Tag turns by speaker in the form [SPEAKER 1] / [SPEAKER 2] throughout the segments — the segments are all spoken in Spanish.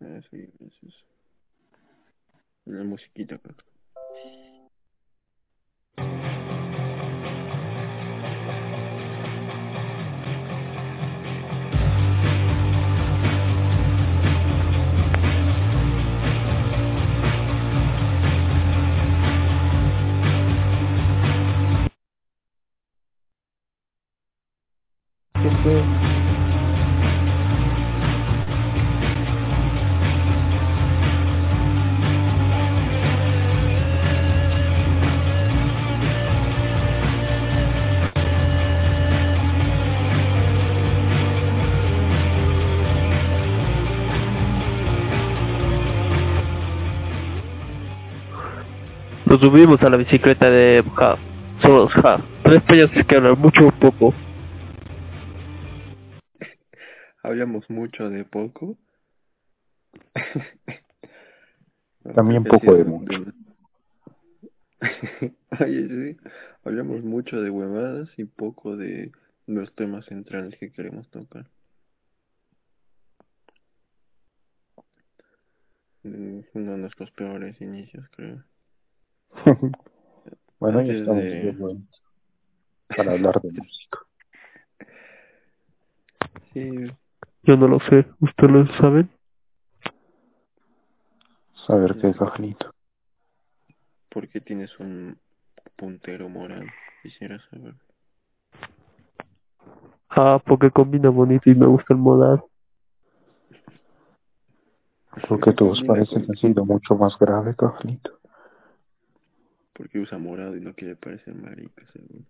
[SPEAKER 1] Ah, sí, eso es. La musiquita acá.
[SPEAKER 2] Nos subimos a la bicicleta de Ja. Somos Ja. Tres payasos que hablan mucho o poco.
[SPEAKER 1] Hablamos mucho de poco.
[SPEAKER 3] También poco de- mucho.
[SPEAKER 1] Oye, sí. Hablamos mucho de huevadas y poco de los temas centrales que queremos tocar. Mm, Uno de nuestros peores inicios, creo.
[SPEAKER 3] bueno, ya estamos
[SPEAKER 1] de-
[SPEAKER 3] bien buenos para hablar de música.
[SPEAKER 1] Sí,
[SPEAKER 2] Yo no lo sé. ¿Ustedes lo saben?
[SPEAKER 3] Saber qué Carlito.
[SPEAKER 1] ¿por qué tienes un puntero morado? Quisiera saber.
[SPEAKER 2] Ah, porque combina bonito y me gusta el modal.
[SPEAKER 3] Porque todos
[SPEAKER 1] Combina
[SPEAKER 3] parecen
[SPEAKER 1] con-
[SPEAKER 3] ha sido mucho más grave, Carlito.
[SPEAKER 1] Porque usa morado y no quiere parecer marica, seguro.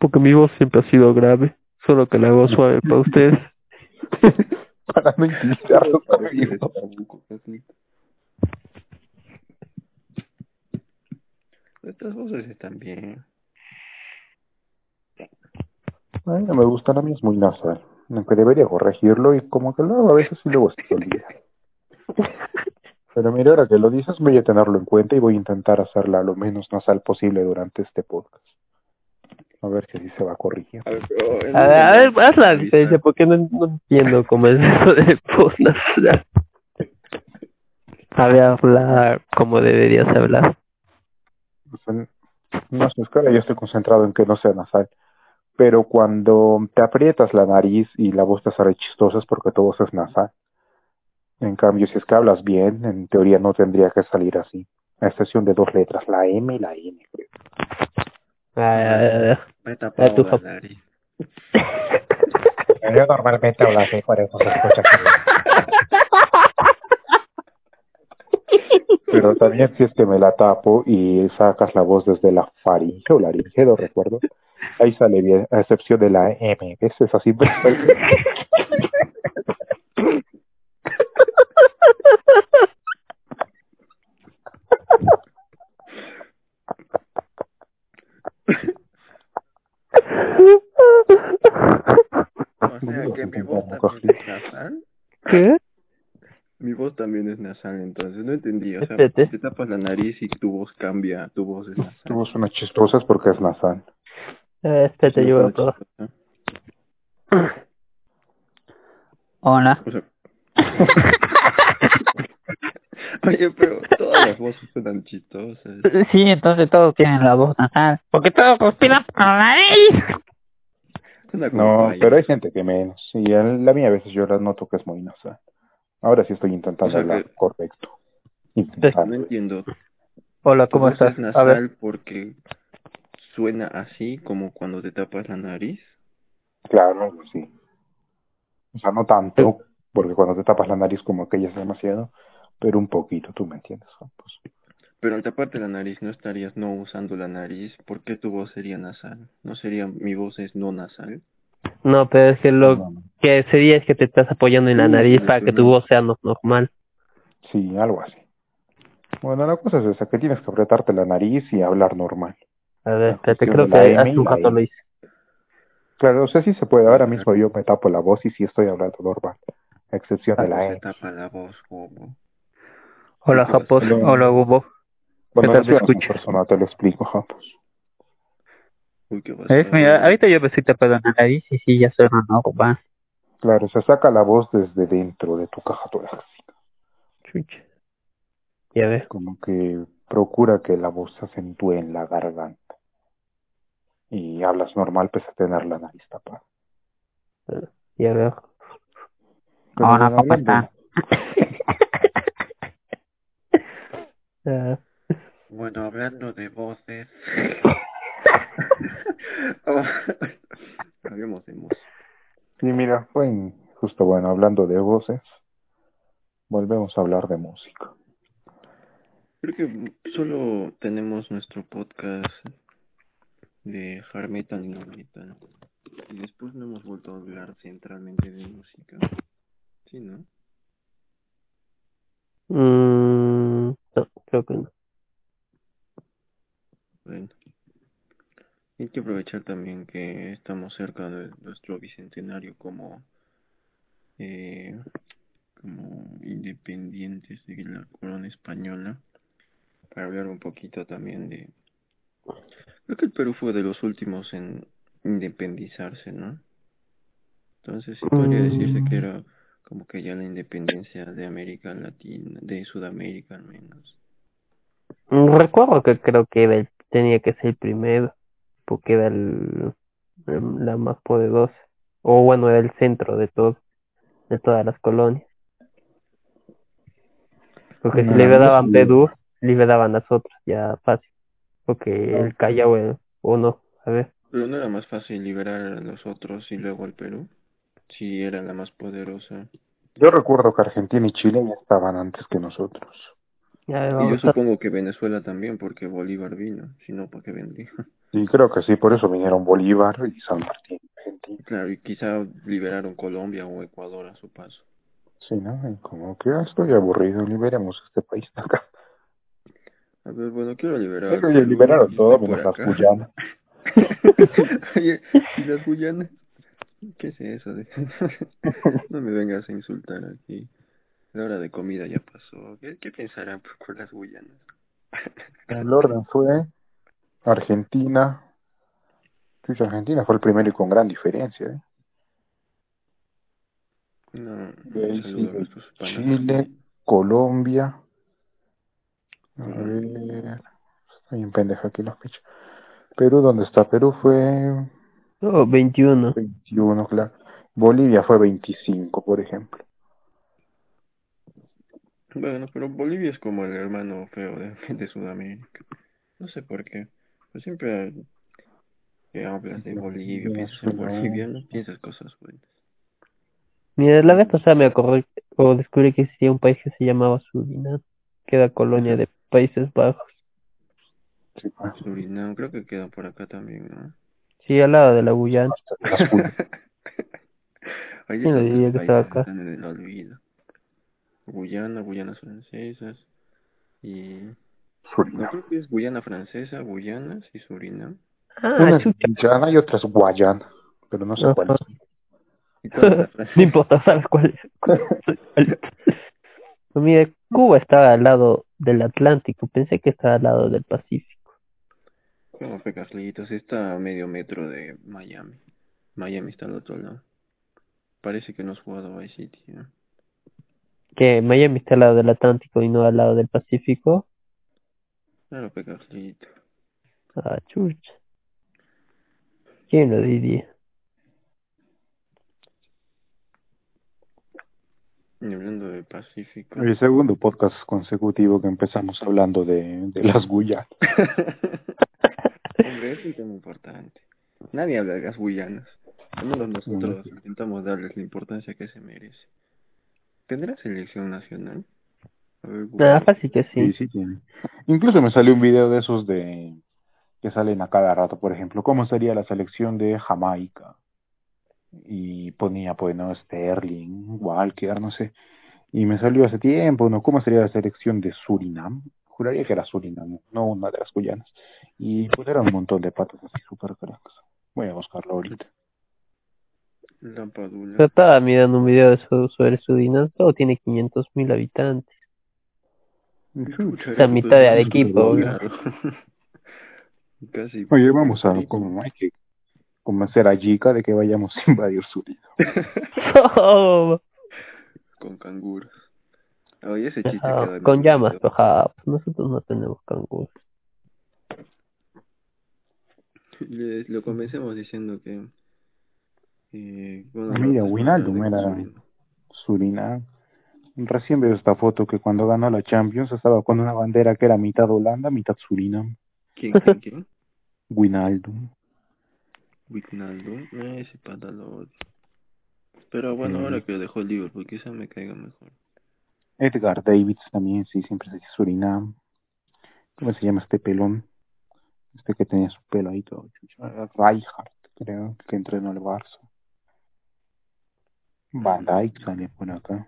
[SPEAKER 2] Porque mi voz siempre ha sido grave. Solo que la hago suave para ustedes.
[SPEAKER 3] para no conmigo.
[SPEAKER 1] Carlito. Estas voces están bien.
[SPEAKER 3] Ay, no me gusta, la mía es muy nasal. Aunque debería corregirlo y como que lo hago a veces luego se te olvida. Pero mira, ahora que lo dices, voy a tenerlo en cuenta y voy a intentar hacerla lo menos nasal posible durante este podcast. A ver si se va corrigiendo.
[SPEAKER 1] A ver, en
[SPEAKER 2] A ver, a ver,
[SPEAKER 1] una
[SPEAKER 2] haz la
[SPEAKER 1] entrevista-
[SPEAKER 2] diferencia porque no, no entiendo cómo es eso de voz nasal. A ver, hablar como deberías hablar.
[SPEAKER 3] O sea, no sé, es que ahora yo estoy concentrado en que no sea nasal. Pero cuando te aprietas la nariz y la voz te sale chistosa es porque tu voz es nasal. En cambio, si es que hablas bien, en teoría no tendría que salir así. A excepción de dos letras, la M y la N, creo.
[SPEAKER 2] Ah, tu.
[SPEAKER 4] Yo normalmente hablo así, por eso se escucha.
[SPEAKER 3] Pero también si es que me la tapo y sacas la voz desde la faringe o laringe, no recuerdo, ahí sale bien, a excepción de la M, ¿ves? Es así.
[SPEAKER 1] O sea que mi voz también es nasal.
[SPEAKER 2] ¿Qué?
[SPEAKER 1] Mi voz también es nasal, entonces no entendí. O sea, te tapas la nariz y tu voz cambia, tu voz es nasal.
[SPEAKER 3] Tu voz suena chistosa porque es nasal.
[SPEAKER 2] Eh, espérate, yo probar.
[SPEAKER 1] chistosa.
[SPEAKER 4] Hola.
[SPEAKER 1] O sea... Oye, pero todas las voces suenan chistosas.
[SPEAKER 4] Sí, entonces todos tienen la voz nasal. Porque todos respiran por la nariz.
[SPEAKER 3] No, pero hay gente que menos. Y en la mía a veces yo la noto que es muy nasal. Ahora sí estoy intentando
[SPEAKER 1] O sea
[SPEAKER 3] hablar
[SPEAKER 1] que-
[SPEAKER 3] correcto.
[SPEAKER 1] No
[SPEAKER 3] Intentando.
[SPEAKER 1] entiendo.
[SPEAKER 2] Hola, ¿cómo estás?
[SPEAKER 1] es
[SPEAKER 2] A
[SPEAKER 1] nasal
[SPEAKER 2] ver,
[SPEAKER 1] porque suena así como cuando te tapas la nariz.
[SPEAKER 3] Claro, sí. O sea, no tanto, porque cuando te tapas la nariz como que ya es demasiado, pero un poquito, tú me entiendes, Campos.
[SPEAKER 1] Pero al taparte la nariz no estarías no usando la nariz. ¿Por qué tu voz sería nasal? ¿No sería mi voz es no nasal?
[SPEAKER 2] no, pero es que lo
[SPEAKER 3] No, no.
[SPEAKER 2] que sería es que te estás apoyando en la
[SPEAKER 1] Sí,
[SPEAKER 2] nariz para que tu voz sea no- normal.
[SPEAKER 3] Sí, algo así. Bueno, la cosa es esa, que tienes que apretarte la nariz y hablar normal.
[SPEAKER 2] A ver,
[SPEAKER 3] cuestión
[SPEAKER 2] creo que
[SPEAKER 3] M
[SPEAKER 2] hace un rato lo hice.
[SPEAKER 3] Claro, o sea, sí se puede. Ahora mismo yo me tapo la voz y sí estoy hablando normal. A excepción de la
[SPEAKER 1] se
[SPEAKER 3] E.
[SPEAKER 1] tapa la voz, bobo.
[SPEAKER 2] Hola,
[SPEAKER 1] ¿Qué pasa?
[SPEAKER 2] Japos.
[SPEAKER 3] Hola.
[SPEAKER 2] Hola, Hugo.
[SPEAKER 3] Bueno,
[SPEAKER 2] ¿Qué
[SPEAKER 3] no
[SPEAKER 2] tal
[SPEAKER 3] una
[SPEAKER 2] escuchas?
[SPEAKER 3] persona, te lo explico, Japos.
[SPEAKER 1] Uy, ¿qué.
[SPEAKER 4] Mira, ahorita yo me estoy tapando la nariz y sí, ya suena normal.
[SPEAKER 3] Claro, se saca la voz desde dentro de tu caja torácica.
[SPEAKER 2] Chucha. Ya ves.
[SPEAKER 3] Como que procura que la voz se acentúe en la garganta. Y hablas normal pese a tener la nariz tapada.
[SPEAKER 2] Ya veo.
[SPEAKER 4] ¿cómo
[SPEAKER 3] hablando-
[SPEAKER 4] está?
[SPEAKER 2] Ah,
[SPEAKER 1] Bueno, hablando de voces. Oh, Hablemos de música.
[SPEAKER 3] Sí, mira, fue justo bueno, hablando de voces, volvemos a hablar de música.
[SPEAKER 1] Creo que solo tenemos nuestro podcast de hard metal y no metal. Y después no hemos vuelto a hablar centralmente de música. Sí, ¿no?
[SPEAKER 2] mm, no, creo que no.
[SPEAKER 1] Bueno. Hay que aprovechar también que estamos cerca de nuestro bicentenario como eh, como independientes de la corona española para hablar un poquito también de creo que el Perú fue de los últimos en independizarse, ¿no? Entonces sí podría decirse que era como que ya la independencia de América Latina, de Sudamérica al menos.
[SPEAKER 2] Mm, Recuerdo que creo que era el- tenía que ser el primero, porque era el, el- la más poderosa. O bueno, era el centro de todo, de todas las colonias. Porque si
[SPEAKER 3] No,
[SPEAKER 2] liberaban
[SPEAKER 3] sí.
[SPEAKER 2] Perú, liberaban las otras, ya fácil. Porque el Callao, o no, a ver.
[SPEAKER 1] Pero no era más fácil liberar a los otros y luego al Perú, si era la más poderosa.
[SPEAKER 3] Yo recuerdo que Argentina y Chile ya estaban antes que nosotros.
[SPEAKER 2] Ya
[SPEAKER 1] Y yo supongo que Venezuela también, porque Bolívar vino, si no, ¿para qué vendría?
[SPEAKER 3] Y creo que sí, por eso vinieron Bolívar y San Martín, Argentina.
[SPEAKER 1] Claro, y quizá liberaron Colombia o Ecuador a su paso.
[SPEAKER 3] Sí, ¿no? Y como que ah, estoy aburrido, liberemos este país de acá.
[SPEAKER 1] A ver, bueno, quiero liberar.
[SPEAKER 3] Ya liberaron todo menos las. Guyanas.
[SPEAKER 1] Oye, ¿y las Guyanas? ¿Qué es eso? de- no me vengas a insultar aquí. La hora de comida ya pasó. ¿Qué, qué pensarán por las Guyanas?
[SPEAKER 3] El orden fue Argentina. Sí, Argentina fue el primero y con gran diferencia. ¿eh?
[SPEAKER 1] No.
[SPEAKER 3] Chile, Colombia. A ver. Estoy en pendeja aquí los pichos. Perú, ¿dónde está? Perú fue
[SPEAKER 2] Oh, 21.
[SPEAKER 3] 21, claro. Bolivia fue 25, por ejemplo.
[SPEAKER 1] Bueno, pero Bolivia es como el hermano feo de, de Sudamérica. No sé por qué. Pues siempre que hablas de Bolivia, piensas en
[SPEAKER 3] pero-
[SPEAKER 1] Bolivia, no piensas cosas buenas.
[SPEAKER 2] Mira, la vez pasada me acordé o descubrí que existía un país que se llamaba Surinam, que era colonia de Países Bajos.
[SPEAKER 3] Sí, pues.
[SPEAKER 1] Surinam, creo que queda por acá también, ¿no?
[SPEAKER 2] Sí, al lado de la Guyana.
[SPEAKER 3] Las.
[SPEAKER 1] Ahí
[SPEAKER 2] ¿Quién lo
[SPEAKER 1] están
[SPEAKER 2] diría
[SPEAKER 1] los
[SPEAKER 2] que estaba acá?
[SPEAKER 1] están en el olvido. Guyana, Guyanas francesas y... No,
[SPEAKER 3] Surinam.
[SPEAKER 1] creo que es Guyana francesa, Guyanas y Surinam.
[SPEAKER 2] Ah,
[SPEAKER 3] Una es. Guyana y otra es Guayana, pero no sé
[SPEAKER 2] Ajá.
[SPEAKER 3] cuál es.
[SPEAKER 1] ¿Y cuál es la francesa?
[SPEAKER 2] No importa, ¿sabes cuál es? Pues Mira, Cuba estaba al lado del Atlántico, pensé que estaba al lado del Pacífico.
[SPEAKER 1] Fue Carlitos, está a medio metro de Miami. Miami está al otro lado. Parece que no has jugado Vice City, ¿no?
[SPEAKER 2] Que Miami está al lado del Atlántico y no al lado del Pacífico.
[SPEAKER 1] Claro, fue Carlitos.
[SPEAKER 2] Ah, chucha. ¿Quién lo diría?
[SPEAKER 1] Y hablando de Pacífico.
[SPEAKER 3] El segundo podcast consecutivo que empezamos hablando de, de las Guyanas.
[SPEAKER 1] Es un tema importante. Nadie habla de las Guyanas. Al menos nosotros
[SPEAKER 3] No.
[SPEAKER 1] intentamos darles la importancia que se merece. ¿Tendrá selección nacional? A ver,
[SPEAKER 2] Nada,
[SPEAKER 1] Google.
[SPEAKER 2] fácil que
[SPEAKER 3] Sí,
[SPEAKER 2] sí.
[SPEAKER 3] sí tiene. Incluso me salió un video de esos de que salen a cada rato, por ejemplo, cómo sería la selección de Jamaica. Y ponía, pues, no, Sterling, Walker, no sé. Y me salió hace tiempo, ¿no? ¿Cómo sería la selección de Surinam? Juraría que era Surinam, no una de las Guyanas. Y pues eran un montón de patos así súper. Voy a buscarlo ahorita.
[SPEAKER 1] La Padula.
[SPEAKER 2] Yo estaba mirando un video de eso sobre Surinam, todo tiene 500 mil habitantes. La
[SPEAKER 1] eso
[SPEAKER 2] mitad
[SPEAKER 1] pues,
[SPEAKER 2] de Arequipa.
[SPEAKER 1] Casi.
[SPEAKER 3] Oye, vamos a, como hay que convencer a Jika de que vayamos a invadir Surinam.
[SPEAKER 2] Oh,
[SPEAKER 1] Con canguros. Oye, ese chiste
[SPEAKER 2] ah,
[SPEAKER 1] queda
[SPEAKER 2] con llamas. Nosotros no tenemos canguros.
[SPEAKER 1] Lo comencemos diciendo que... Eh, bueno,
[SPEAKER 3] mira,
[SPEAKER 1] de
[SPEAKER 3] era-
[SPEAKER 1] Surinam.
[SPEAKER 3] Recién veo esta foto que cuando ganó la Champions estaba con una bandera que era mitad Holanda, mitad Surinam.
[SPEAKER 1] ¿Quién, quién, quién?
[SPEAKER 3] Wijnaldum.
[SPEAKER 1] Eh, ese pata lo odio. Pero bueno,
[SPEAKER 3] Sí.
[SPEAKER 1] ahora que lo dejó el Liverpool, quizá me caiga mejor.
[SPEAKER 3] Edgar Davids también, sí, siempre se dice Surinam. ¿Cómo se llama este pelón? Este que tenía su pelo ahí todo. chucho. Rijkaard, creo, que entrenó el Barça. Van Dijk sale por acá.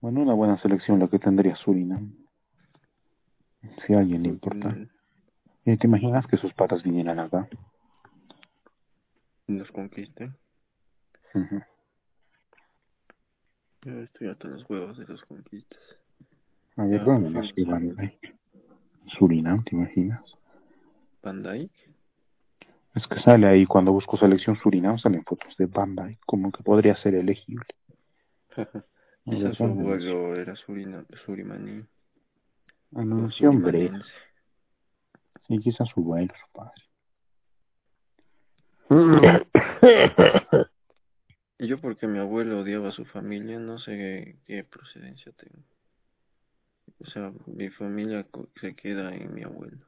[SPEAKER 3] Bueno, una buena selección la que tendría Surinam. Si a alguien le importa.
[SPEAKER 1] Mm,
[SPEAKER 3] Eh, ¿Te imaginas que sus patas vinieran acá?
[SPEAKER 1] Nos conquisten. Yo estoy hasta los huevos de los conquistas.
[SPEAKER 3] A ver,
[SPEAKER 1] Ah,
[SPEAKER 3] ¿dónde
[SPEAKER 1] sí,
[SPEAKER 3] nació
[SPEAKER 1] sí.
[SPEAKER 3] Van? Surinam, ¿te imaginas?
[SPEAKER 1] Van.
[SPEAKER 3] Es que sale ahí cuando busco selección Surinam, salen fotos de Van como que podría ser elegible. A ver,
[SPEAKER 1] Quizá su abuelo era surina, surimaní.
[SPEAKER 3] Ah, no, Brest.
[SPEAKER 1] surimanense.
[SPEAKER 3] Sí, quizás su abuelo, su padre.
[SPEAKER 1] Y yo porque mi abuelo odiaba a su familia, no sé qué procedencia tengo. O sea, mi familia co- se queda en mi abuelo.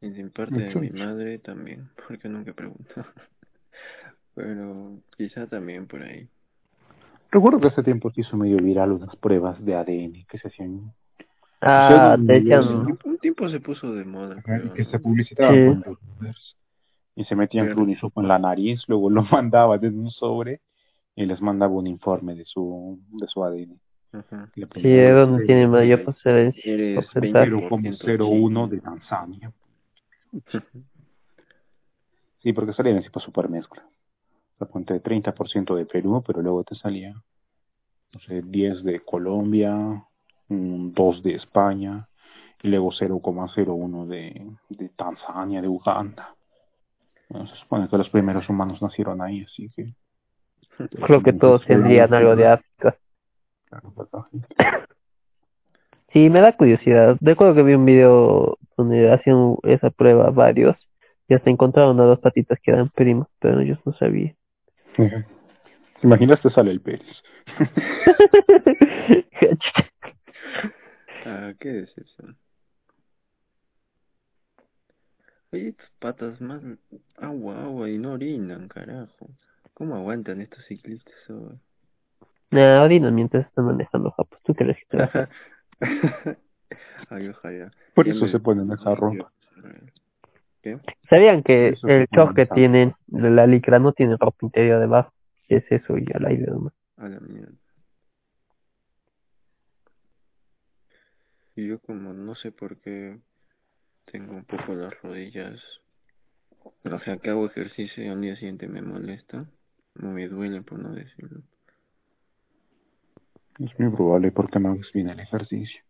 [SPEAKER 1] Y de parte de mi madre también, porque nunca pregunto. Pero quizá también por ahí.
[SPEAKER 3] Recuerdo que hace tiempo se hizo medio viral unas pruebas de ADN que se hacían.
[SPEAKER 2] ah,
[SPEAKER 3] Sí,
[SPEAKER 2] te
[SPEAKER 1] Un tiempo, un tiempo se puso de moda, creo,
[SPEAKER 3] que
[SPEAKER 1] ¿no?
[SPEAKER 3] se publicitaban
[SPEAKER 2] Sí.
[SPEAKER 3] con youtubers. Y se metían plurisopo en la nariz, luego lo mandaban en un sobre y les mandaba un informe de su, de su ADN.
[SPEAKER 1] Ajá.
[SPEAKER 2] Sí, es donde tiene mayor procedencia.
[SPEAKER 1] Eres
[SPEAKER 2] porcentaje.
[SPEAKER 3] 0,01 de Tanzania. Sí, porque salían así por super mezcla. O sea, ponte 30% de Perú, pero luego te salía, no sé, 10 de Colombia, un 2 de España, y luego 0,01 de, de Tanzania, de Uganda. Bueno, se supone que los primeros humanos nacieron ahí, así que...
[SPEAKER 2] Creo que todos tendrían algo de África.
[SPEAKER 3] ¿verdad?
[SPEAKER 2] Sí, me da curiosidad. Recuerdo que vi un video donde hacían esa prueba varios y hasta encontraron a dos patitas que eran primos, pero ellos no sabían.
[SPEAKER 3] ¿Te imaginas te sale el Pérez?
[SPEAKER 1] Ah, qué decepción. Oye, tus patas más agua, agua y no orinan, carajo. ¿Cómo aguantan estos ciclistas hoy?
[SPEAKER 2] nah, orinan mientras están manejando japos. ¿Tú crees que te vas a-
[SPEAKER 1] Ay, ojalá.
[SPEAKER 3] Por
[SPEAKER 1] Ya
[SPEAKER 3] eso
[SPEAKER 1] me-
[SPEAKER 3] se ponen esa ropa.
[SPEAKER 1] ¿Qué?
[SPEAKER 2] ¿Sabían que
[SPEAKER 3] Eso
[SPEAKER 2] el
[SPEAKER 3] es
[SPEAKER 2] short que tienen, la licra no tiene ropa interior debajo? Es eso y al aire nomás.
[SPEAKER 1] A la mierda. Y yo como no sé por qué tengo un poco las rodillas, o sea que hago ejercicio y al día siguiente me molesta, no me duele por no decirlo.
[SPEAKER 3] Es muy probable porque no haces bien el ejercicio.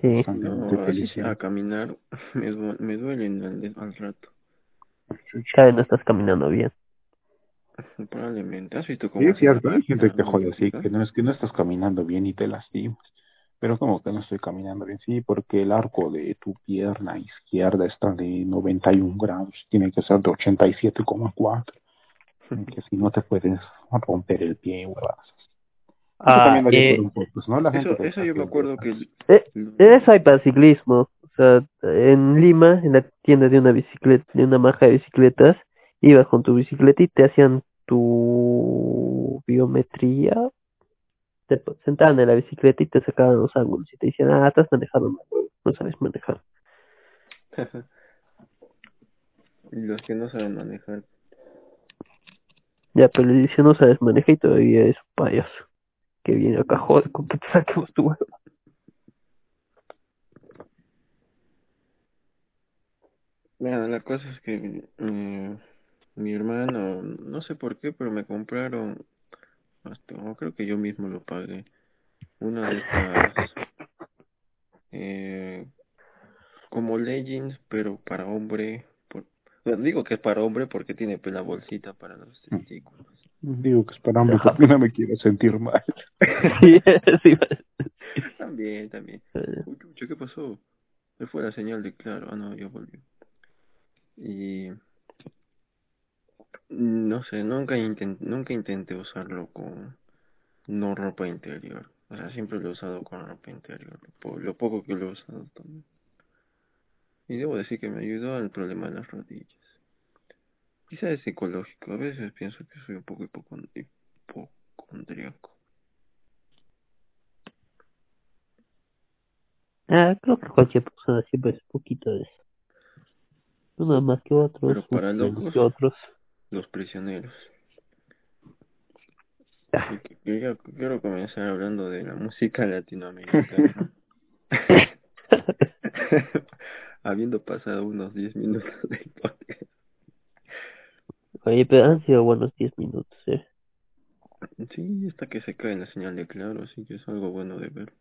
[SPEAKER 2] Sí.
[SPEAKER 1] No, así a caminar me, me duelen al, al rato,
[SPEAKER 3] Chucha.
[SPEAKER 2] Cada vez no estás caminando bien.
[SPEAKER 1] probablemente. ¿Has visto cómo
[SPEAKER 3] Sí, es cierto, hay gente que te jode así, que no es que no estás caminando bien y te lastimas. Pero como que no estoy caminando bien, sí, porque el arco de tu pierna izquierda está de 91 grados, tiene que ser de 87,4. Que si no te puedes romper el pie, huevas. Eso
[SPEAKER 2] Ah, eh,
[SPEAKER 3] por un podcast, ¿no? La gente
[SPEAKER 1] Eso,
[SPEAKER 3] que
[SPEAKER 1] eso yo me acuerdo que...
[SPEAKER 2] Eh, Eso hay para ciclismo. O sea, en Lima, en la tienda de una bicicleta, de una marca de bicicletas, ibas con tu bicicleta y te hacían tu biometría. Te sentaban en la bicicleta y te sacaban los ángulos y te decían, ah, estás manejando mal, no sabes manejar.
[SPEAKER 1] y los que no saben manejar.
[SPEAKER 2] Ya, pero le dicen, no sabes manejar y todavía es un payaso. Que viene acá, joder, con que te saquemos tu huevo.
[SPEAKER 1] Mira, la cosa es que eh, mi hermano, no sé por qué, pero me compraron, hasta, o creo que yo mismo lo pagué, una de estas, eh, como leggings, pero para hombre, por, Digo que es para hombre porque tiene pues, la bolsita para los
[SPEAKER 3] Mm.
[SPEAKER 1] testículos.
[SPEAKER 3] Digo que es para hombre porque no me quiero sentir mal.
[SPEAKER 2] sí, sí.
[SPEAKER 1] También, también.
[SPEAKER 2] Eh,
[SPEAKER 1] Uy, ¿qué pasó? Se fue la señal de claro. Ah, no, ya volvió. Y... No sé, nunca, intent, nunca intenté usarlo con no ropa interior. O sea, siempre lo he usado con ropa interior. Lo, po- lo poco que lo he usado también. Y debo decir que me ayudó al problema de las rodillas. Quizá es psicológico. A veces pienso que soy un poco hipocon- hipocondríaco.
[SPEAKER 2] Ah, creo que cualquier persona siempre es un poquito de eso. Unos más que otros,
[SPEAKER 1] Pero para
[SPEAKER 2] unos menos
[SPEAKER 1] locos.
[SPEAKER 2] que otros.
[SPEAKER 1] Los prisioneros. Que- Quiero, quiero comenzar hablando de la música latinoamericana. Habiendo pasado unos 10 minutos del podcast.
[SPEAKER 2] Oye, pero han sido buenos 10 minutos, eh.
[SPEAKER 1] Sí, hasta que se cae la señal de claro, así que es algo bueno de ver.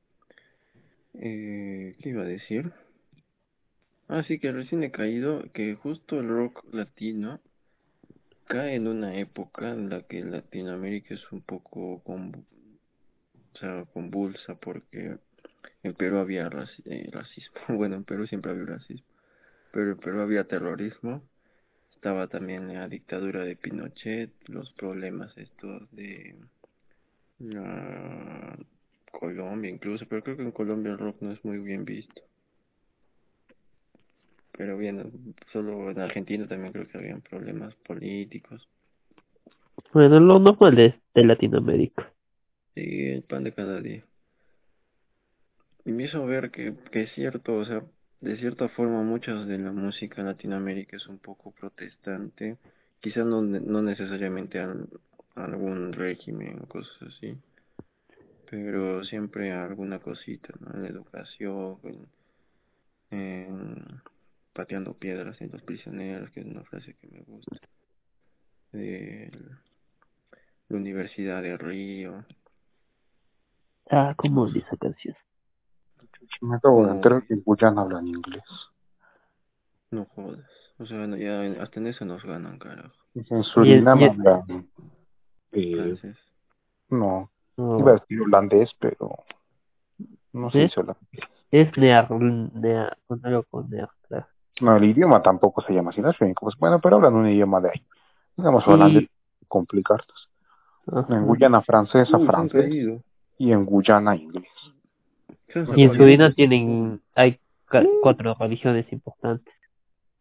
[SPEAKER 1] Eh, ¿Qué iba a decir? Ah, sí, que recién he caído que justo el rock latino cae en una época en la que Latinoamérica es un poco convulsa porque en Perú había raci- eh, racismo. Bueno, en Perú siempre había racismo, pero en Perú había terrorismo. Estaba también la dictadura de Pinochet, los problemas estos de la Colombia incluso, pero creo que en Colombia el rock no es muy bien visto. Pero bien, solo en Argentina también creo que habían problemas políticos.
[SPEAKER 2] Bueno, lo normal de, de Latinoamérica.
[SPEAKER 1] Sí, el pan de cada día. Y me hizo ver que, que es cierto, o sea, de cierta forma muchas de la música en Latinoamérica es un poco protestante, quizás no, no necesariamente al- algún régimen o cosas así, pero siempre alguna cosita, ¿no? En la educación, en, en pateando piedras en los prisioneros, que es una frase que me gusta, de la Universidad de Río,
[SPEAKER 2] Ah, ¿cómo odio esa canción?
[SPEAKER 3] Me acabo de
[SPEAKER 1] No.
[SPEAKER 3] enterar que en Guyana hablan inglés.
[SPEAKER 1] No jodas. O sea, ya hasta en eso nos ganan, carajo.
[SPEAKER 3] En Surinam hablan... Eh, no,
[SPEAKER 2] No,
[SPEAKER 3] iba a decir holandés, pero... No sé
[SPEAKER 2] ¿Sí?
[SPEAKER 3] si holandés.
[SPEAKER 2] es Near, con claro.
[SPEAKER 3] No, el idioma tampoco se llama así, no es. Pues, bueno, pero hablan un idioma de ahí. Digamos
[SPEAKER 2] Sí. Ajá.
[SPEAKER 3] En Guyana francesa,
[SPEAKER 1] Uy,
[SPEAKER 3] francés, y en Guyana inglés.
[SPEAKER 2] Y en Surinam tienen, hay cuatro religiones importantes.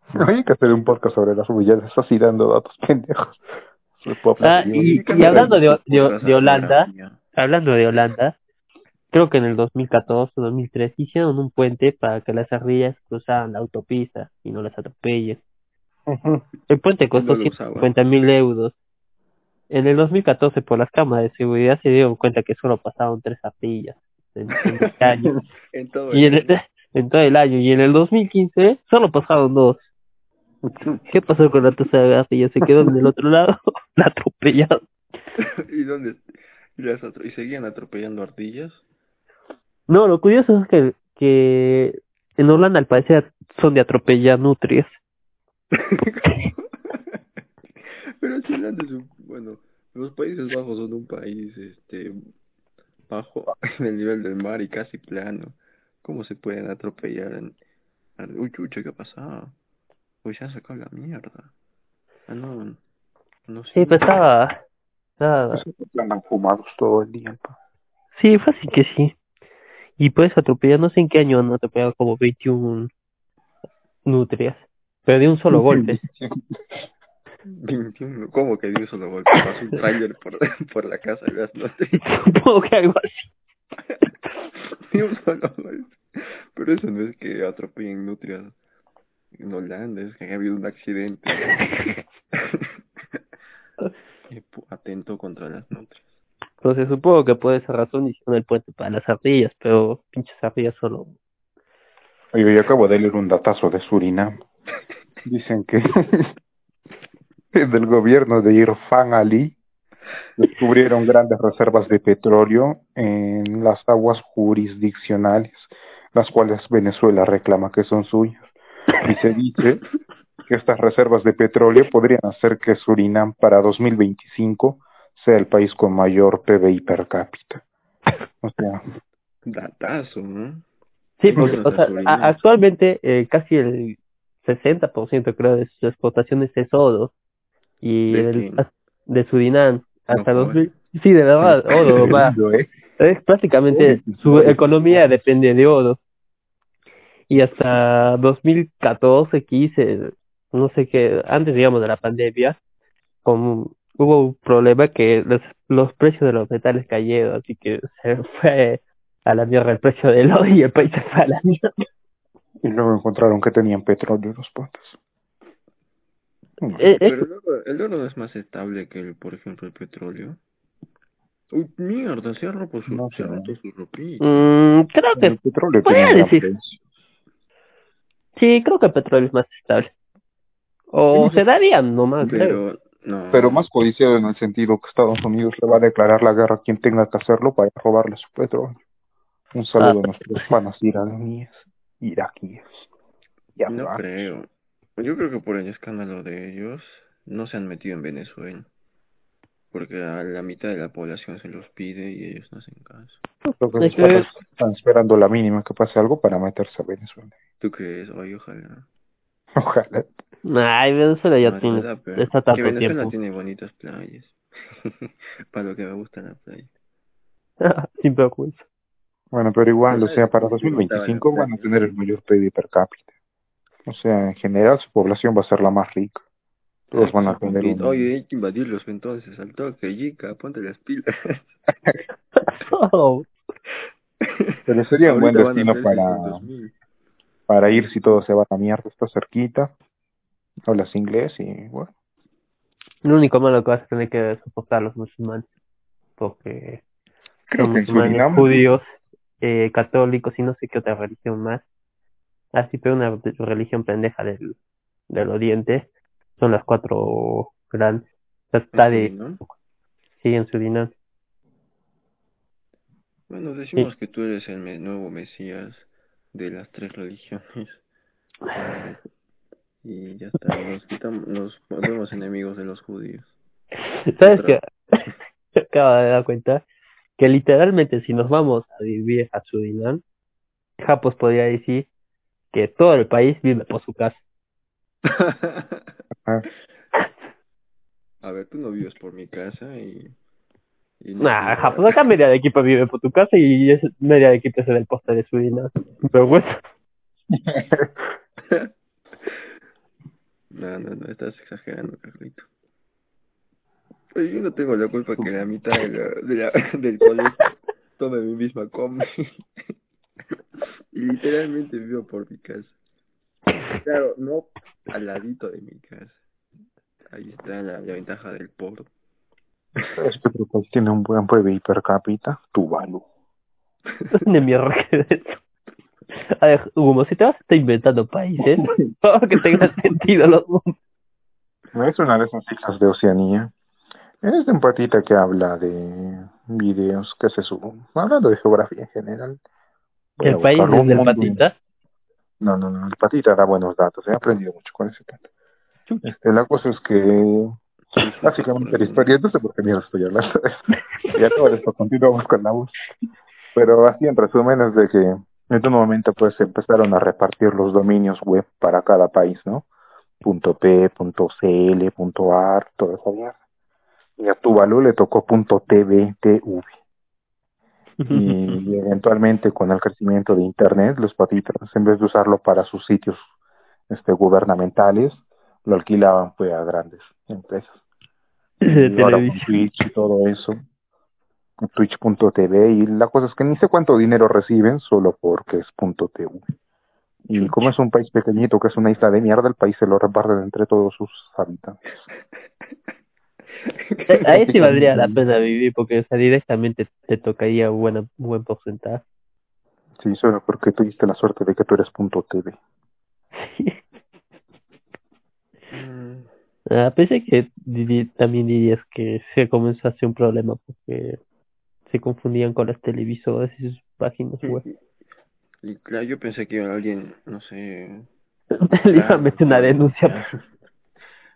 [SPEAKER 3] Hay que hacer un podcast sobre las Guyanas, así dando datos pendejos.
[SPEAKER 2] Ah, y, hablando de, de, Holanda, hablando de Holanda, creo que en el 2014 o 2003 hicieron un puente para que las ardillas cruzaran la autopista y no las atropellen. El puente costó
[SPEAKER 1] No lo usaban.
[SPEAKER 2] 150 mil euros. En el 2014, por las cámaras de seguridad, se dieron cuenta que solo pasaron tres ardillas en, en el año.
[SPEAKER 1] En todo
[SPEAKER 2] y en,
[SPEAKER 1] el-
[SPEAKER 2] el- en todo el año. Y en el 2015, solo pasaron dos. ¿Qué pasó con la tercera ardilla? ¿Se quedó en el otro lado? la atropellaron.
[SPEAKER 1] ¿Y dónde? Y, las atro- y seguían atropellando ardillas.
[SPEAKER 2] No, lo curioso es que, que en Holanda al parecer son de atropellar nutrias.
[SPEAKER 1] Pero si Holanda es un, bueno, los Países Bajos son un país, este, bajo en el nivel del mar y casi plano. ¿Cómo se pueden atropellar en, en- uy, chucha, ¿qué ha pasado? Uy, se han sacado la mierda. Ah, no, no sé.
[SPEAKER 2] Sí, pues estaba... estaba-
[SPEAKER 3] andan fumados todo el día. pa.
[SPEAKER 2] Sí, fácil que sí. Y puedes atropellar, no sé en qué año han atropellado como 21 nutrias. Pero de un solo golpe.
[SPEAKER 1] 21, ¿cómo que dio un solo golpe? Pasó un trailer por, por la casa de las noches.
[SPEAKER 2] Supongo que algo así.
[SPEAKER 1] Ni un solo golpe. Pero eso no es que atropellen nutrias en Holanda, es que ha habido un accidente. atentó contra las nutrias.
[SPEAKER 2] Entonces supongo que por esa razón hicieron el puente para las ardillas, pero pinches ardillas solo...
[SPEAKER 3] Oye, yo acabo de leer un datazo de Surinam. Dicen que del gobierno de Irfan Ali descubrieron grandes reservas de petróleo en las aguas jurisdiccionales, las cuales Venezuela reclama que son suyas. Y se dice que estas reservas de petróleo podrían hacer que Surinam para 2025 sea el país con mayor PBI per cápita. O sea,
[SPEAKER 1] Datazo, ¿no?
[SPEAKER 2] Sí, porque o sea, a- actualmente eh, casi el 60% creo de sus exportaciones es oro. Y
[SPEAKER 1] ¿De
[SPEAKER 2] as- de Surinam hasta
[SPEAKER 1] No
[SPEAKER 2] 2000. Sí, de verdad, oro, va.
[SPEAKER 3] ¿eh?
[SPEAKER 2] Es prácticamente su economía depende de oro. Y hasta 2014, 15, no sé qué, antes digamos de la pandemia, como hubo un problema que los, los precios de los metales cayeron, así que se fue a la mierda el precio del oro y el país se fue a la mierda.
[SPEAKER 3] Y luego encontraron que tenían petróleo los patas.
[SPEAKER 2] Eh, eh,
[SPEAKER 1] Pero el oro, el oro es más estable que, el, por ejemplo, el petróleo. Uy, mierda, se ha roto su,
[SPEAKER 3] No
[SPEAKER 1] se ha
[SPEAKER 3] sé.
[SPEAKER 1] roto su ropita.
[SPEAKER 2] mm, creo
[SPEAKER 3] El
[SPEAKER 2] que,
[SPEAKER 3] petróleo
[SPEAKER 2] podría decir.
[SPEAKER 3] precio.
[SPEAKER 2] sí, creo que el petróleo es más estable. O se daría nomás, creo.
[SPEAKER 1] Pero, no.
[SPEAKER 3] Pero más codiciado en el sentido que Estados Unidos le va a declarar la guerra a quien tenga que hacerlo para robarle su petróleo. Un saludo
[SPEAKER 2] Ah.
[SPEAKER 3] a nuestros panas iraníes, iraquíes. Ya
[SPEAKER 1] No
[SPEAKER 3] va.
[SPEAKER 1] creo. Yo creo que por el escándalo de ellos no se han metido en Venezuela. Porque a la mitad de la población se los pide y ellos no hacen caso.
[SPEAKER 3] Creo que
[SPEAKER 2] Es
[SPEAKER 3] los
[SPEAKER 2] que
[SPEAKER 3] panas están esperando la mínima que pase algo para meterse a Venezuela.
[SPEAKER 1] ¿Tú crees? Oye, ojalá.
[SPEAKER 3] Ojalá.
[SPEAKER 2] Ay, Venezuela ya
[SPEAKER 1] No,
[SPEAKER 2] tiene,
[SPEAKER 1] verdad, pero
[SPEAKER 2] está
[SPEAKER 1] que
[SPEAKER 2] tanto
[SPEAKER 1] Venezuela
[SPEAKER 2] tiempo.
[SPEAKER 1] tiene bonitas playas. Para lo que me gusta la playa.
[SPEAKER 2] Sin vergüenza.
[SPEAKER 3] Bueno, pero igual, o sea, para
[SPEAKER 1] sabes que sí me gustaba
[SPEAKER 3] 2025
[SPEAKER 1] la
[SPEAKER 3] van a tener el mayor PIB per cápita. O sea, en general su población va a ser la más rica. Todos van a tener un...
[SPEAKER 1] Oye, hay que invadirlos entonces, al toque, Yica, ponte las pilas.
[SPEAKER 3] Pero sería un buen destino para,
[SPEAKER 1] 600.000.
[SPEAKER 3] para ir si todo se va a la mierda, está cerquita. Hablas inglés y bueno.
[SPEAKER 2] Lo único malo que vas a tener que soportar los musulmanes, porque
[SPEAKER 3] Creo que
[SPEAKER 2] musulmanes
[SPEAKER 3] Surinam,
[SPEAKER 2] judíos, eh, católicos y no sé qué otra religión más. Así pero una religión pendeja del, del oriente son las cuatro grandes. O sea, está de, sí, en Surinam.
[SPEAKER 1] Bueno, decimos que tú eres el nuevo Mesías de las tres religiones. Y ya está, nos quitamos, nos volvemos enemigos de los judíos.
[SPEAKER 2] ¿Sabes qué? Acabo de dar cuenta que literalmente si nos vamos a vivir a Surinam, Japos podría decir que todo el país vive por su casa.
[SPEAKER 1] A ver, tú no vives por mi casa y...
[SPEAKER 2] Nah, Japos, acá media de equipo vive por tu casa y es media de equipo es en el poste de Surinam. Pero bueno,
[SPEAKER 1] No, no, no, estás exagerando, Carlito. Oye, yo no tengo la culpa que la mitad de la, de la, del colegio tome mi misma combi. y literalmente vivo por mi casa. Claro, no al ladito de mi casa. Ahí está la, la ventaja del poro.
[SPEAKER 3] ¿Sabes qué otro país tiene un buen PIB per cápita? Tuvalu.
[SPEAKER 2] ni mierda que es eso. A ver, Hugo, si te vas a estar inventando países, todo que tenga sentido los nombres.
[SPEAKER 3] Es una de esas islas de Oceanía. Es de un patita que habla de videos que se suben. Hablando de geografía en general. Voy
[SPEAKER 2] El país es del patita.
[SPEAKER 3] No, no, no. El patita da buenos datos. He aprendido mucho con ese pato. Este, la cosa es que básicamente la historia, no sé por qué mierda estoy hablando de esto. Ya todo esto, continuamos con la voz. Pero así en resumen es de que en un momento pues empezaron a repartir los dominios web para cada país, ¿no? Punto .p, punto .cl, punto .ar, toda esa mierda. Y a Tuvalu le tocó punto .tv, TV. Y eventualmente con el crecimiento de internet, los patitas, en vez de usarlo para sus sitios este gubernamentales, lo alquilaban pues a grandes empresas.
[SPEAKER 2] de
[SPEAKER 3] Y ahora con. Twitch y todo eso, Twitch.tv, y la cosa es que ni sé cuánto dinero reciben solo porque es punto .tv. Y como es un país pequeñito, que es una isla de mierda, el país se lo reparten entre todos sus habitantes.
[SPEAKER 2] Ahí sí valdría la pena vivir porque o sea, directamente te tocaría un buen, buen porcentaje.
[SPEAKER 3] Sí, solo porque tuviste la suerte de que tú eres punto .tv.
[SPEAKER 2] Ah, pensé que diri- también dirías que se comenzó a hacer un problema porque se confundían con las televisoras y sus páginas web.
[SPEAKER 1] Y claro, yo pensé que alguien, no sé,
[SPEAKER 2] Le iba a meter una denuncia.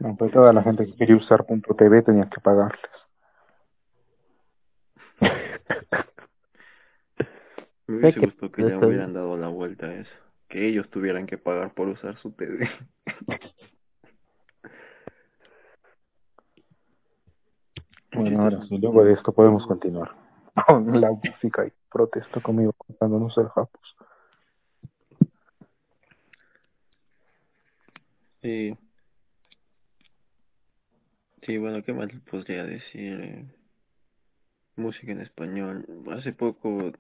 [SPEAKER 3] No, pues toda la gente que quería usar punto .tv tenía que pagarles.
[SPEAKER 1] Me hubiese
[SPEAKER 2] que-
[SPEAKER 1] gustado que ya
[SPEAKER 2] esto-
[SPEAKER 1] hubieran dado la vuelta a eso. Que ellos tuvieran que pagar por usar su TV.
[SPEAKER 3] Bueno, ahora sí, luego de esto podemos continuar con la música y protesta conmigo contándonos el Japus.
[SPEAKER 1] Sí. Sí, bueno, ¿qué más le podría decir? Eh, música en español. Hace poco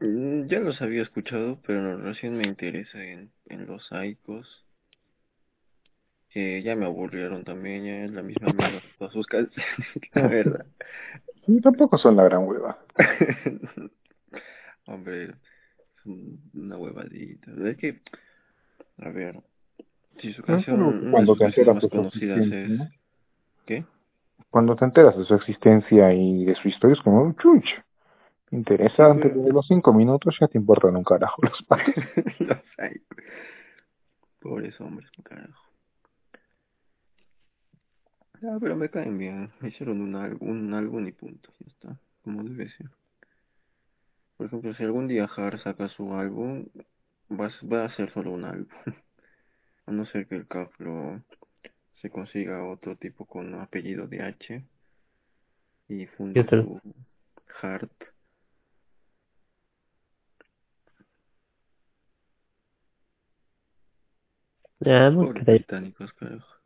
[SPEAKER 1] mm, ya los había escuchado, pero recién me interesa en, en los saicos. Ya me aburrieron también, ya es la misma mierda todas sus canciones, la verdad.
[SPEAKER 3] Tampoco son la gran hueva.
[SPEAKER 1] Hombre, son una huevadita. Es que, a ver, si su canción,
[SPEAKER 3] pero
[SPEAKER 1] una de
[SPEAKER 3] cuando
[SPEAKER 1] sus
[SPEAKER 3] te
[SPEAKER 1] canciones más conocidas es...
[SPEAKER 3] ¿no?
[SPEAKER 1] ¿Qué?
[SPEAKER 3] Cuando te enteras de su existencia y de su historia es como, chuch, interesante,
[SPEAKER 1] Sí, pero-
[SPEAKER 3] pero de los cinco minutos ya te importan un carajo los patos.
[SPEAKER 1] los hay. Pobres hombres, carajo. Ah, pero me caen bien. Hicieron un, al- un álbum y punto. Ya está. Como debe ser. Por ejemplo, si algún día Har saca su álbum, va, a s- va a ser solo un álbum. A no ser que el Caflo se consiga otro tipo con apellido de H y funde su Pobres
[SPEAKER 2] creo.
[SPEAKER 1] británicos, carajo.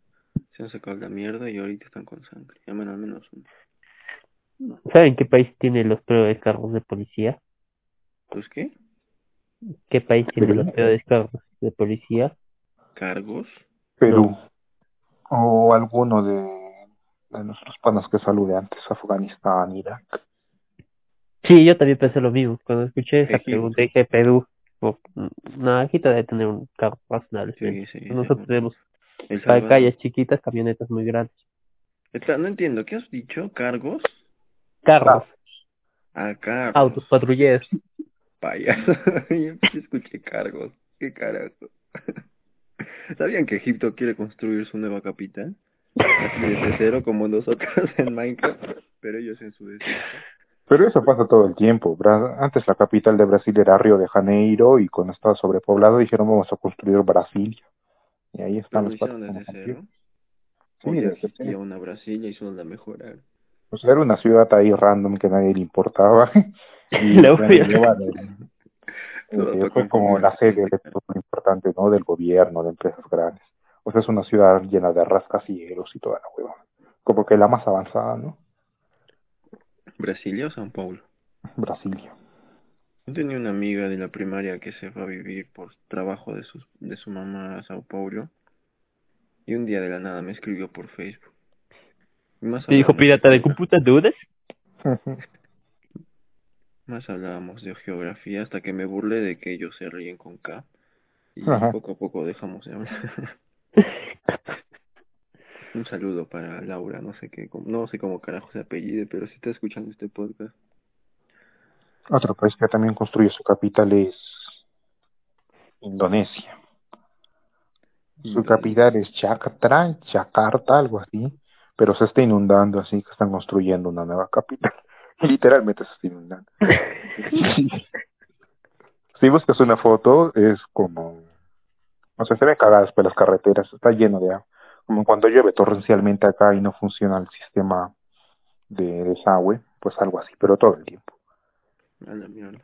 [SPEAKER 1] Se han sacado la mierda y ahorita están con sangre. Llaman al menos uno.
[SPEAKER 2] ¿Saben qué país tiene los peores cargos de policía?
[SPEAKER 1] ¿Los qué?
[SPEAKER 2] ¿Qué país tiene
[SPEAKER 3] Perú.
[SPEAKER 2] los peores cargos de policía?
[SPEAKER 1] ¿Cargos?
[SPEAKER 3] Perú. O alguno de, de nuestros panas que salude antes, Afganistán, Irak.
[SPEAKER 2] Sí, yo también pensé lo mismo. Cuando escuché esa
[SPEAKER 1] Egipto.
[SPEAKER 2] pregunta dije Perú. No, Egipto debe tener un cargo razonable.
[SPEAKER 1] Sí, sí.
[SPEAKER 2] Nosotros
[SPEAKER 1] sí.
[SPEAKER 2] tenemos
[SPEAKER 1] Salvador.
[SPEAKER 2] calles chiquitas, camionetas muy grandes.
[SPEAKER 1] No entiendo. ¿Qué has dicho? ¿Cargos?
[SPEAKER 2] Carros,
[SPEAKER 1] Ah, cargos.
[SPEAKER 2] autos, patrulleros.
[SPEAKER 1] Payaso. Yo escuché cargos. ¿Qué carajo? ¿Sabían que Egipto quiere construir su nueva capital? Así desde cero como nosotros en Minecraft, pero ellos en su desierto.
[SPEAKER 3] Pero eso pasa todo el tiempo. Antes la capital de Brasil era Río de Janeiro y cuando estaba sobrepoblado dijeron vamos a construir Brasilia. Y ahí están
[SPEAKER 1] lo
[SPEAKER 3] los
[SPEAKER 1] hicieron desde cero.
[SPEAKER 3] Sí, desde cero.
[SPEAKER 1] una Brasilia y solo la mejoraron.
[SPEAKER 3] Pues era una ciudad ahí random que nadie le importaba. y
[SPEAKER 2] La
[SPEAKER 3] eh, fue como la sede lo importante, ¿no? Del gobierno, de empresas grandes. O sea, es una ciudad llena de rascacielos y toda la hueva. Como que la más avanzada, ¿no?
[SPEAKER 1] ¿Brasilia o San Paulo?
[SPEAKER 3] Brasilia.
[SPEAKER 1] Yo tenía una amiga de la primaria que se fue a vivir por trabajo de su, de su mamá a Sao Paulo. Y un día de la nada me escribió por Facebook. Y más
[SPEAKER 2] Te dijo pirata de computadoras.
[SPEAKER 1] Más hablábamos de geografía hasta que me burlé de que ellos se ríen con K. Y
[SPEAKER 3] Ajá.
[SPEAKER 1] poco a poco dejamos de hablar. Un saludo para Laura, no sé qué, no sé cómo carajo se apellide, pero si está escuchando este podcast.
[SPEAKER 3] Otro país que también construye su capital es Indonesia. Su capital es Jakarta, Jakarta, algo así, pero se está inundando, así que están construyendo una nueva capital. Literalmente se está inundando. si buscas una foto, es como, o sea, se ven cagadas por las carreteras, está lleno de agua. Como cuando llueve torrencialmente acá y no funciona el sistema de desagüe, pues algo así, pero todo el tiempo.
[SPEAKER 1] A la mierda.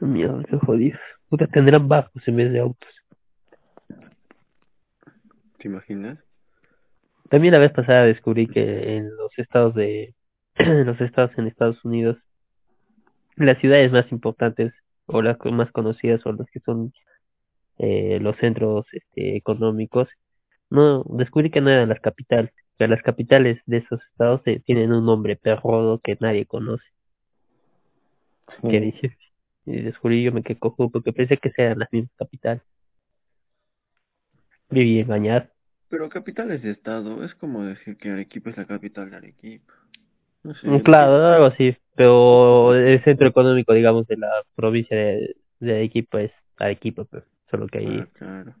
[SPEAKER 2] Mierda, qué jodidos. Puta, tendrán barcos en vez de autos.
[SPEAKER 1] ¿Te imaginas?
[SPEAKER 2] También la vez pasada descubrí que en los estados de en los estados en Estados Unidos las ciudades más importantes o las más conocidas son las que son eh, los centros este, económicos no descubrí que no eran las capitales que las capitales de esos estados eh, tienen un nombre perrodo que nadie conoce
[SPEAKER 3] Sí.
[SPEAKER 2] que dice y descubrí yo me quedé cojo porque pensé que eran las mismas capitales viví engañado
[SPEAKER 1] Pero capitales de estado, es como decir que Arequipa es la capital de Arequipa. No sé.
[SPEAKER 2] Mm, Claro, algo así, pero el centro económico, digamos, de la provincia de, de Arequipa es Arequipa, pero solo que ahí
[SPEAKER 1] Ah, claro.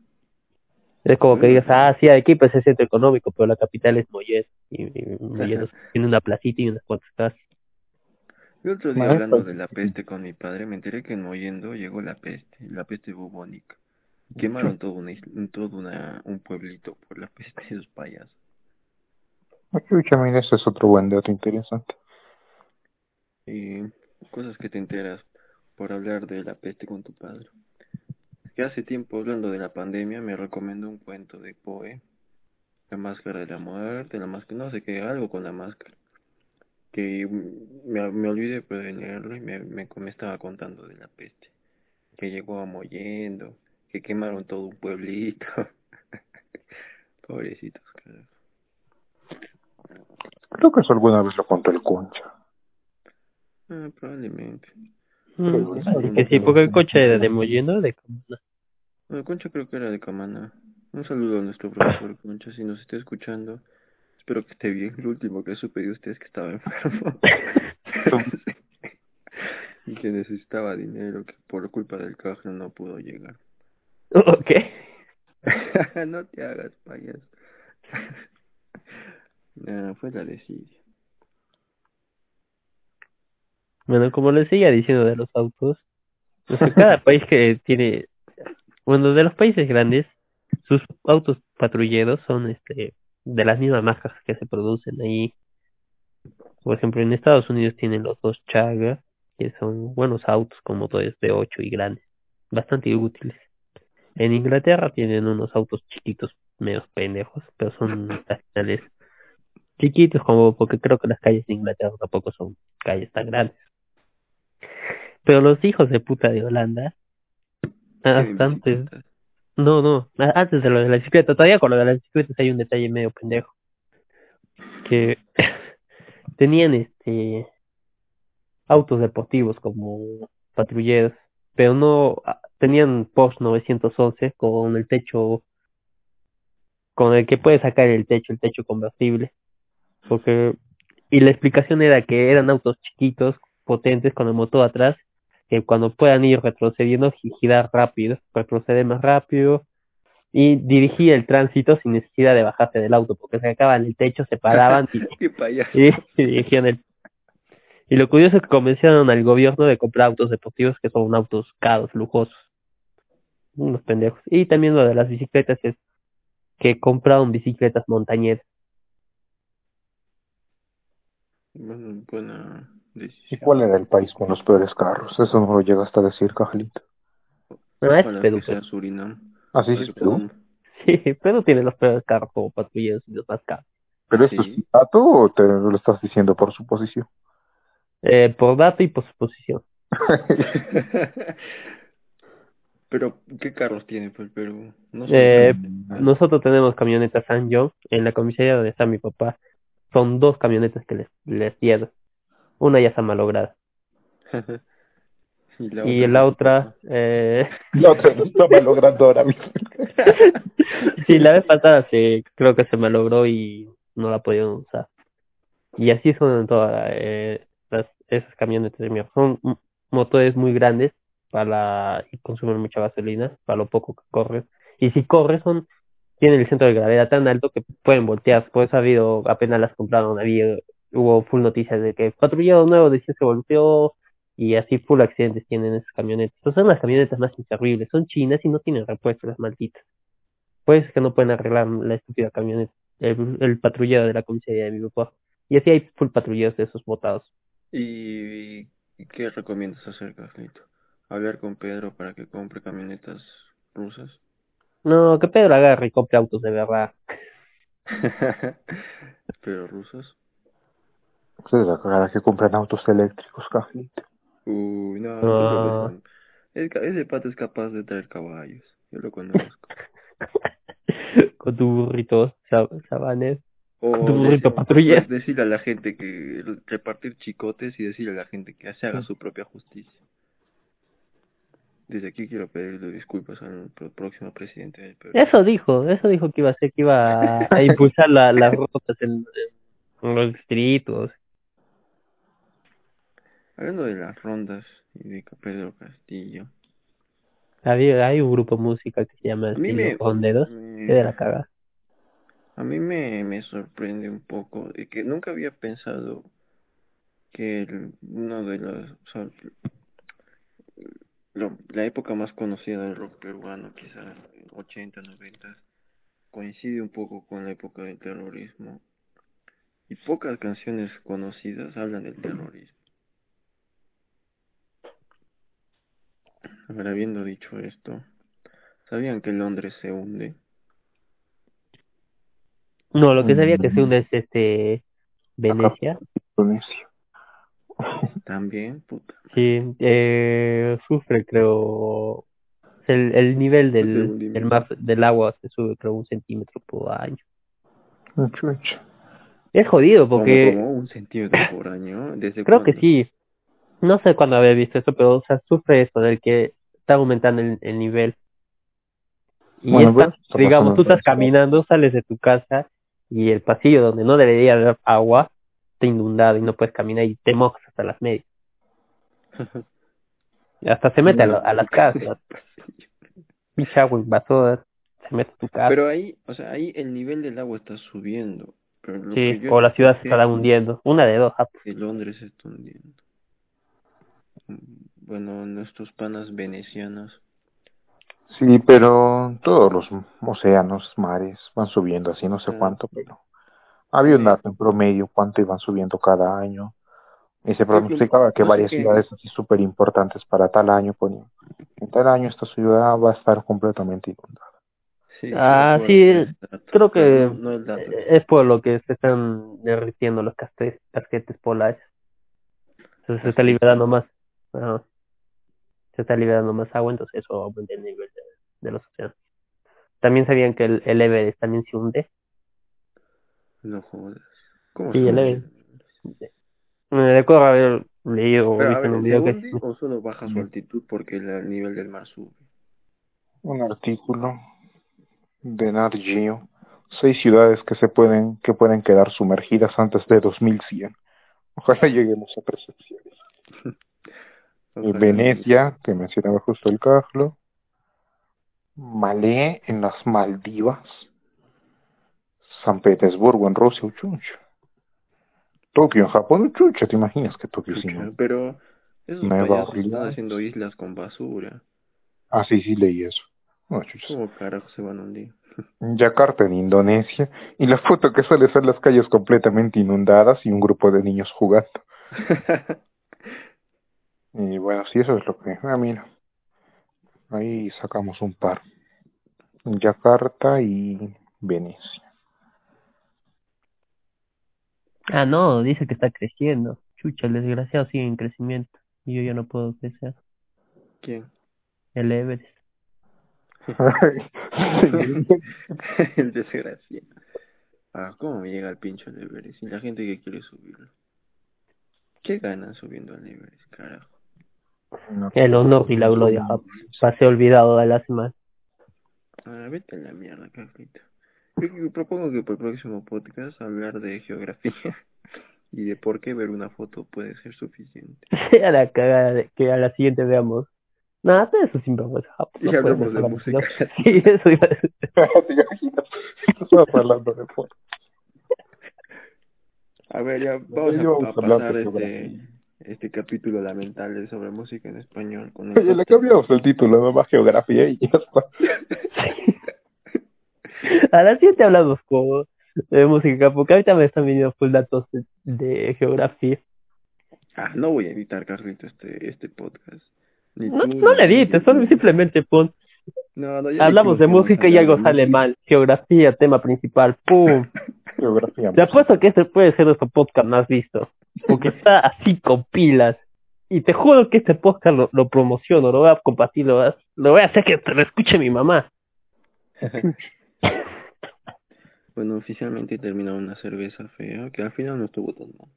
[SPEAKER 2] Es como que digas, ah, sí, Arequipa es el centro económico, pero la capital es Mollendo. Y, y tiene una placita y unas cuantas casas.
[SPEAKER 1] El otro día hablando de la peste con mi padre, me enteré que en Mollendo llegó la peste, la peste bubónica. Quemaron todo, una, isla- todo una, un pueblito por la peste de esos payasos.
[SPEAKER 3] Chucha, mira, ese es otro buen dato interesante.
[SPEAKER 1] Y cosas que te enteras por hablar de la peste con tu padre. Que hace tiempo, hablando de la pandemia, me recomendó un cuento de Poe, La máscara de la muerte, la máscara, no sé qué, algo con la máscara. Que me, me olvidé pues, de leerlo y me, me, me estaba contando de la peste. Que llegó a Mollendo, que quemaron todo un pueblito. Pobrecitos, carajo.
[SPEAKER 3] Creo que eso alguna vez lo contó el Concha.
[SPEAKER 1] Ah, probablemente.
[SPEAKER 2] Mm, que sí, porque el coche era de Mollendo de Comuna.
[SPEAKER 1] Bueno, Concha creo que era de Camana. Un saludo a nuestro profesor Concha, si nos está escuchando. Espero que esté bien. Lo último que supe de usted es que estaba enfermo. y que necesitaba dinero, que por culpa del cajero no pudo llegar.
[SPEAKER 2] ok.
[SPEAKER 1] no te hagas payaso. Nah, fue la de Siria.
[SPEAKER 2] Bueno, como les seguía diciendo de los autos, o sea, cada país que tiene, bueno, de los países grandes, sus autos patrulleros son este de las mismas marcas que se producen ahí. Por ejemplo, en Estados Unidos tienen los dos Chaga, que son buenos autos con motores de 8 y grandes, bastante útiles. En Inglaterra tienen unos autos chiquitos, medio pendejos, pero son estacionales chiquitos como porque creo que las calles de Inglaterra tampoco son calles tan grandes. Pero los hijos de puta de Holanda,
[SPEAKER 1] bicicletas.
[SPEAKER 2] No, no, antes de lo de la bicicleta, todavía con lo de las bicicletas hay un detalle medio pendejo. Que tenían este autos deportivos como patrulleros, pero no tenían Porsche 911 con el techo con el que puedes sacar el techo, el techo convertible. Porque y la explicación era que eran autos chiquitos, potentes con el motor atrás, que cuando puedan ir retrocediendo gi- girar rápido, retroceder más rápido y dirigir el tránsito sin necesidad de bajarse del auto, porque sacaban el techo, se paraban y, y, y dirigían el y lo curioso es que convencieron al gobierno de comprar autos deportivos que son autos caros, lujosos. Unos pendejos. Y también lo de las bicicletas es que compraron bicicletas montañeras.
[SPEAKER 1] Bueno,
[SPEAKER 3] ¿Y cuál era el país con los peores carros? Eso no lo llegaste a decir, Cajalito.
[SPEAKER 2] No, es Perú,
[SPEAKER 1] que sea
[SPEAKER 2] pero-
[SPEAKER 1] Surinam.
[SPEAKER 3] Así
[SPEAKER 1] Para
[SPEAKER 3] es, Perú.
[SPEAKER 2] Sí, pero tiene los peores carros como patrulleros y los más caros.
[SPEAKER 3] ¿Pero esto
[SPEAKER 1] Sí.
[SPEAKER 3] es dato o te lo estás diciendo por suposición?
[SPEAKER 2] Eh, por dato y por suposición.
[SPEAKER 1] Pero, ¿qué carros tiene pues, el Perú? No sé.
[SPEAKER 2] Eh, nosotros tenemos camionetas San John en la comisaría donde está mi papá. Son dos camionetas que les, les dieron. Una ya está malograda.
[SPEAKER 1] y la
[SPEAKER 2] Y
[SPEAKER 1] otra
[SPEAKER 2] la otra, eh,
[SPEAKER 3] La otra no está malogrando ahora mismo.
[SPEAKER 2] sí, la vez pasada se, creo que se malogró y no la pudieron usar. Y así son en todas eh, las, esas camionetas de mierda. Son motores muy grandes para y consumen mucha gasolina para lo poco que corren. Y si corren son tienen el centro de gravedad tan alto que pueden voltear. Por eso ha habido, apenas las compraron, había, hubo full noticias de que patrullero nuevo decía se volteó y así full accidentes tienen esas camionetas. Esas son las camionetas más inservibles, son chinas y no tienen repuestos las malditas. Pues que no pueden arreglar la estúpida camioneta, el, el patrullero de la comisaría de mi papá. Y así hay full patrulleros de esos botados.
[SPEAKER 1] ¿Y, y qué recomiendas hacer, Carlito? ¿Hablar con Pedro para que compre camionetas rusas?
[SPEAKER 2] No, que Pedro agarre y compre autos de verdad.
[SPEAKER 1] ¿Pero rusas?
[SPEAKER 3] Esa es la cagada que compran autos eléctricos, Cajalito.
[SPEAKER 1] Uy, no,
[SPEAKER 2] Ah.
[SPEAKER 1] no. Es ca- ese pato es capaz de traer caballos. Yo lo conozco.
[SPEAKER 2] Con tu burrito sab- sabanés.
[SPEAKER 1] O
[SPEAKER 2] Tu burrito
[SPEAKER 1] decir-
[SPEAKER 2] patrullero.
[SPEAKER 1] decirle a la gente que repartir chicotes y decirle a la gente que se haga su propia justicia. Desde aquí quiero pedirle disculpas al próximo presidente del Perú.
[SPEAKER 2] Eso dijo, eso dijo que iba a hacer, que iba a, a impulsar la, las rutas en, en los distritos.
[SPEAKER 1] Hablando de las rondas y de Pedro Castillo,
[SPEAKER 2] Había, hay un grupo musical que se llama Estilo
[SPEAKER 1] me-
[SPEAKER 2] de la cagada.
[SPEAKER 1] A mí me, me sorprende un poco de que nunca había pensado que el- uno de los, o sea, lo- la época más conocida del rock peruano, quizás 80, 90, coincide un poco con la época del terrorismo. Y pocas canciones conocidas hablan del terrorismo. Ahora, habiendo dicho esto, ¿sabían que Londres se hunde?
[SPEAKER 2] No, lo que sabía que
[SPEAKER 3] Mm.
[SPEAKER 2] se hunde es este Venecia.
[SPEAKER 3] Indonesia.
[SPEAKER 1] También, puta.
[SPEAKER 2] Sí, eh, sufre, creo. El, el nivel del, del mar, del agua se sube, creo, un centímetro por año. Es jodido porque
[SPEAKER 1] como un centímetro por año. ¿Desde
[SPEAKER 2] creo que sí. No sé cuándo había visto eso, pero o sea, sufre eso del que está aumentando el, el nivel. Y
[SPEAKER 3] Bueno,
[SPEAKER 2] esta-
[SPEAKER 3] pues,
[SPEAKER 2] digamos, tú estás caminando, sales de tu casa y el pasillo donde no debería haber agua está inundado y no puedes caminar y te mojas hasta las medias. Y hasta se mete a, la- a las casas. Invasora, se mete a tu casa.
[SPEAKER 1] Pero ahí, o sea, ahí el nivel del agua está subiendo. Pero lo
[SPEAKER 2] sí,
[SPEAKER 1] que
[SPEAKER 2] o la ciudad se está hundiendo. Una de dos. ah, pues.
[SPEAKER 1] Que Londres se está hundiendo. Bueno, nuestros panas venecianos.
[SPEAKER 3] Sí, pero todos los océanos, mares van subiendo así, no sé
[SPEAKER 1] Ah.
[SPEAKER 3] cuánto, pero había un
[SPEAKER 1] Sí.
[SPEAKER 3] dato en promedio cuánto iban subiendo cada año. Y se pronosticaba que
[SPEAKER 1] no sé
[SPEAKER 3] varias
[SPEAKER 1] qué-
[SPEAKER 3] ciudades así súper importantes para tal año ponían. En tal año esta ciudad va a estar completamente inundada.
[SPEAKER 1] Sí,
[SPEAKER 2] Ah, sí,
[SPEAKER 1] ese dato,
[SPEAKER 2] creo que
[SPEAKER 1] no- no el dato.
[SPEAKER 2] eh, es por lo que se están derritiendo los casquetes, casquetes polares. Entonces se está
[SPEAKER 1] Así.
[SPEAKER 2] liberando más. ajá. Se está liberando más agua, entonces eso aumenta el nivel de, de los océanos. También sabían que el, el Everest también se hunde.
[SPEAKER 1] No jodas. ¿Cómo
[SPEAKER 2] Sí,
[SPEAKER 1] se
[SPEAKER 2] el? Everest. Me recuerdo haber leído o
[SPEAKER 1] Pero,
[SPEAKER 2] visto en
[SPEAKER 1] ver,
[SPEAKER 2] un
[SPEAKER 1] ¿se
[SPEAKER 2] video que
[SPEAKER 1] hunde o solo baja su altitud porque el, el nivel del mar sube?
[SPEAKER 3] Un artículo de Nat Geo. Seis ciudades que se pueden, que pueden quedar sumergidas antes de 2100. Ojalá lleguemos a percepciones. Venecia, que mencionaba justo el Carlo. Malé en las Maldivas. San Petersburgo en Rusia, uchuncho. Tokio en Japón, uchuncho. ¿Te imaginas que Tokio sí?
[SPEAKER 1] Pero esos
[SPEAKER 3] Nueva
[SPEAKER 1] payasos están haciendo islas con basura.
[SPEAKER 3] Ah, sí, sí leí eso. No.
[SPEAKER 1] ¿Cómo carajo se van a hundir?
[SPEAKER 3] Yakarta en Indonesia. Y la foto que sale son las calles completamente inundadas y un grupo de niños jugando. Y bueno, sí, eso es lo que... Ah, mira. Ahí sacamos un par. Yakarta y Venecia.
[SPEAKER 2] Ah, no, dice que está creciendo. Chucha, el desgraciado sigue en crecimiento. Y yo ya no puedo crecer.
[SPEAKER 1] ¿Quién?
[SPEAKER 2] El Everest.
[SPEAKER 1] el desgraciado. Ah, ¿cómo me llega el pincho al Everest? Y la gente que quiere subirlo. ¿Qué ganan subiendo al Everest, carajo?
[SPEAKER 3] No.
[SPEAKER 2] El honor y la gloria. ah, Pasé olvidado de la semana.
[SPEAKER 1] Ah, vete a la mierda, Carlito. Yo, yo propongo que por el próximo podcast hablar de geografía y de por qué ver una foto puede ser suficiente.
[SPEAKER 2] Sea la cagada de que a la siguiente veamos. Nada, todo eso siempre fue ah,
[SPEAKER 1] Y
[SPEAKER 2] no puedes
[SPEAKER 1] hablamos de
[SPEAKER 2] dejar
[SPEAKER 1] música.
[SPEAKER 2] la- Sí, eso iba a decir.
[SPEAKER 3] ¿Te imaginas? Estabas hablando de foto.
[SPEAKER 1] A ver, ya vamos a, pasar este. Este capítulo lamentable sobre música en español con
[SPEAKER 3] Oye, le cambiamos el título, ¿no? Más geografía y ya está.
[SPEAKER 2] A las 7 hablamos como de música, porque ahorita me están viniendo full datos de, de geografía.
[SPEAKER 1] Ah, no voy a editar, Carlito, este, este podcast. Ni
[SPEAKER 2] No,
[SPEAKER 1] tú,
[SPEAKER 2] no le edites, solo simplemente pon,
[SPEAKER 1] No, no, ya
[SPEAKER 2] hablamos de música y algo sale mal. Geografía, tema principal, pum.
[SPEAKER 3] Geografía.
[SPEAKER 2] Te apuesto que este puede ser nuestro podcast más visto, porque está así con pilas. Y te juro que este podcast lo, lo promociono, lo voy a compartir, lo voy a, lo voy a hacer que te lo escuche mi mamá.
[SPEAKER 1] Bueno, oficialmente he terminado una cerveza fea, que al final no estuvo tan mal.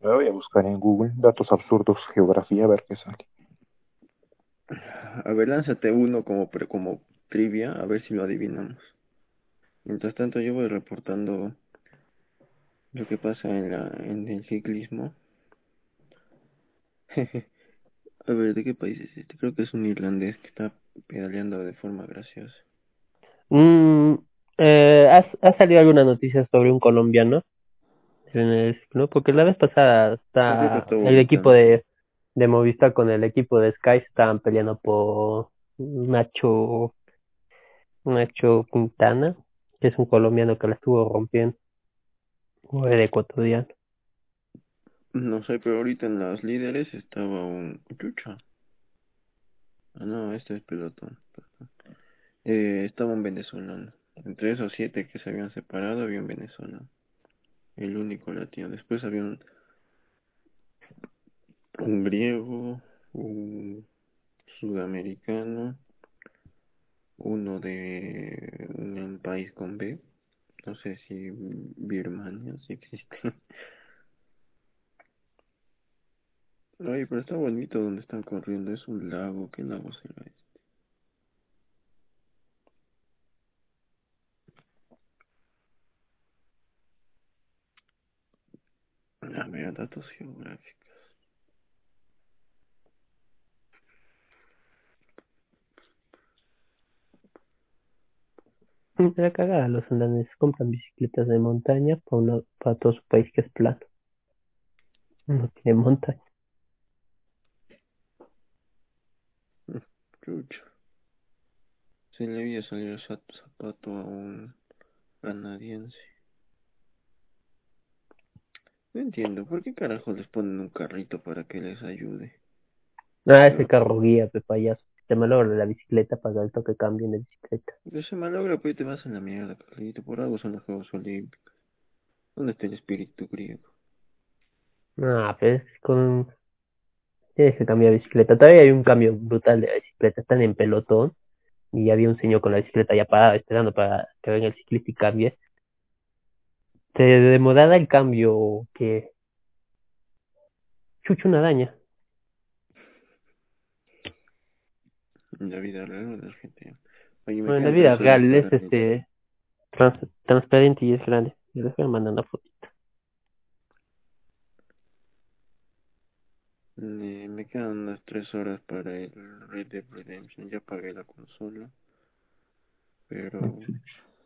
[SPEAKER 3] Me voy a buscar en Google datos absurdos, geografía, a ver qué sale.
[SPEAKER 1] A ver, lánzate uno como, pre- como trivia, a ver si lo adivinamos. Mientras tanto, yo voy reportando lo que pasa en, la, en el ciclismo. A ver, ¿de qué país es este? Creo que es un irlandés que está pedaleando de forma graciosa.
[SPEAKER 2] Mm, eh, ¿has, ¿Has salido alguna noticia sobre un colombiano? En el, ¿no? Porque la vez pasada está el equipo de, de Movistar con el equipo de Sky estaban peleando por Nacho Nacho Quintana, que es un colombiano que la estuvo rompiendo. O el ecuatoriano.
[SPEAKER 1] No sé, pero ahorita en las líderes estaba un chucha. Ah, no, este es pelotón. Eh, estaba un venezolano. Entre esos siete que se habían separado había un venezolano. El único latino. Después había un, un griego, un sudamericano, uno de un país con B. No sé si Birmania, si existe. Ay, pero está bonito donde están corriendo. Es un lago. ¿Qué lago será este? A ver, datos geográficos.
[SPEAKER 2] La cagada, los andaneses compran bicicletas de montaña para, una, para todo su país que es plano. No tiene montaña.
[SPEAKER 1] Chucha. Se le había salido el zap- zapato a un canadiense. No entiendo, ¿por qué carajo les ponen un carrito para que les ayude?
[SPEAKER 2] Ah, ese carro guía, pe payaso. Te malogra la bicicleta para el toque cambien de bicicleta.
[SPEAKER 1] Pero se malogra, pues te vas en la mierda, Carlito. Por algo son los Juegos Olímpicos. ¿Dónde está el espíritu griego?
[SPEAKER 2] Ah, pues con... Tienes que cambiar de bicicleta. Todavía hay un cambio brutal de la bicicleta. Están en pelotón y había un señor con la bicicleta ya parada esperando para que venga el ciclista y cambie. Te demorada el cambio que... Chucho una daña.
[SPEAKER 1] La vida real el GTA. Oye, me
[SPEAKER 2] Bueno, en la vida real es
[SPEAKER 1] para-
[SPEAKER 2] este trans- transparente y es grande. Yo les voy a mandar una foto.
[SPEAKER 1] Eh, me quedan unas tres horas para el Red Dead Redemption. Ya pagué la consola. Pero...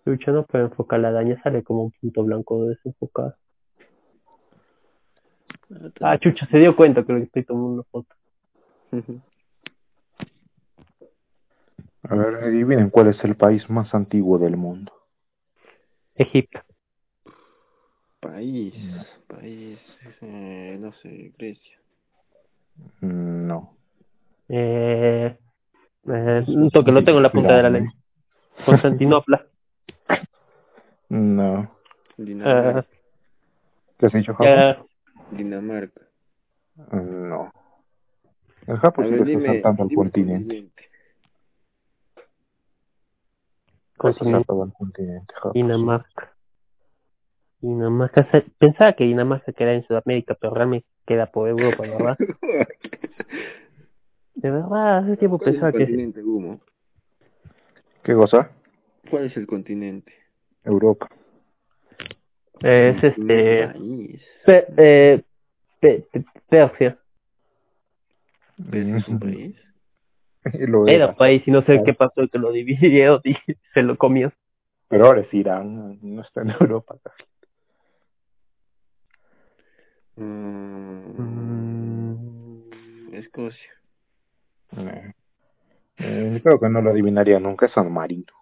[SPEAKER 2] No puede enfocar la daña, sale como un punto blanco desenfocado. Ah, Chucho se dio cuenta que estoy tomando una foto.
[SPEAKER 3] A ver, adivinen cuál es el país más antiguo del mundo.
[SPEAKER 2] Egipto.
[SPEAKER 1] País, país, eh, no sé, Grecia.
[SPEAKER 3] Mm, No.
[SPEAKER 2] Eh, eh, un toque, lo tengo en la punta de la lengua. Constantinopla.
[SPEAKER 3] No.
[SPEAKER 1] Dinamarca.
[SPEAKER 2] Eh,
[SPEAKER 3] ¿Qué has dicho, Japón?
[SPEAKER 2] eh,
[SPEAKER 1] Dinamarca.
[SPEAKER 3] No. El Japón le está saltando al continente. Casi
[SPEAKER 2] continente.
[SPEAKER 3] saltado al continente.
[SPEAKER 2] Dinamarca. Dinamarca. se- Pensaba que Dinamarca queda en Sudamérica, pero realmente queda por Europa, ¿verdad? De verdad, hace tiempo
[SPEAKER 1] ¿Cuál es el
[SPEAKER 2] pensaba que...
[SPEAKER 1] continente, Humo?
[SPEAKER 3] ¿Qué cosa?
[SPEAKER 1] ¿Cuál es el continente?
[SPEAKER 3] Europa.
[SPEAKER 2] eh, es este... Pe- eh, Pe- Pe- Persia.
[SPEAKER 1] ¿Ves? ¿Es un país?
[SPEAKER 3] Lo
[SPEAKER 2] Era
[SPEAKER 3] era.
[SPEAKER 2] país y no sé qué pasó, que lo dividieron y se lo comió.
[SPEAKER 3] Pero ahora es Irán, no está en Europa.
[SPEAKER 1] Mm, Escocia.
[SPEAKER 3] Eh, eh, creo que no lo adivinaría nunca, es San Marino.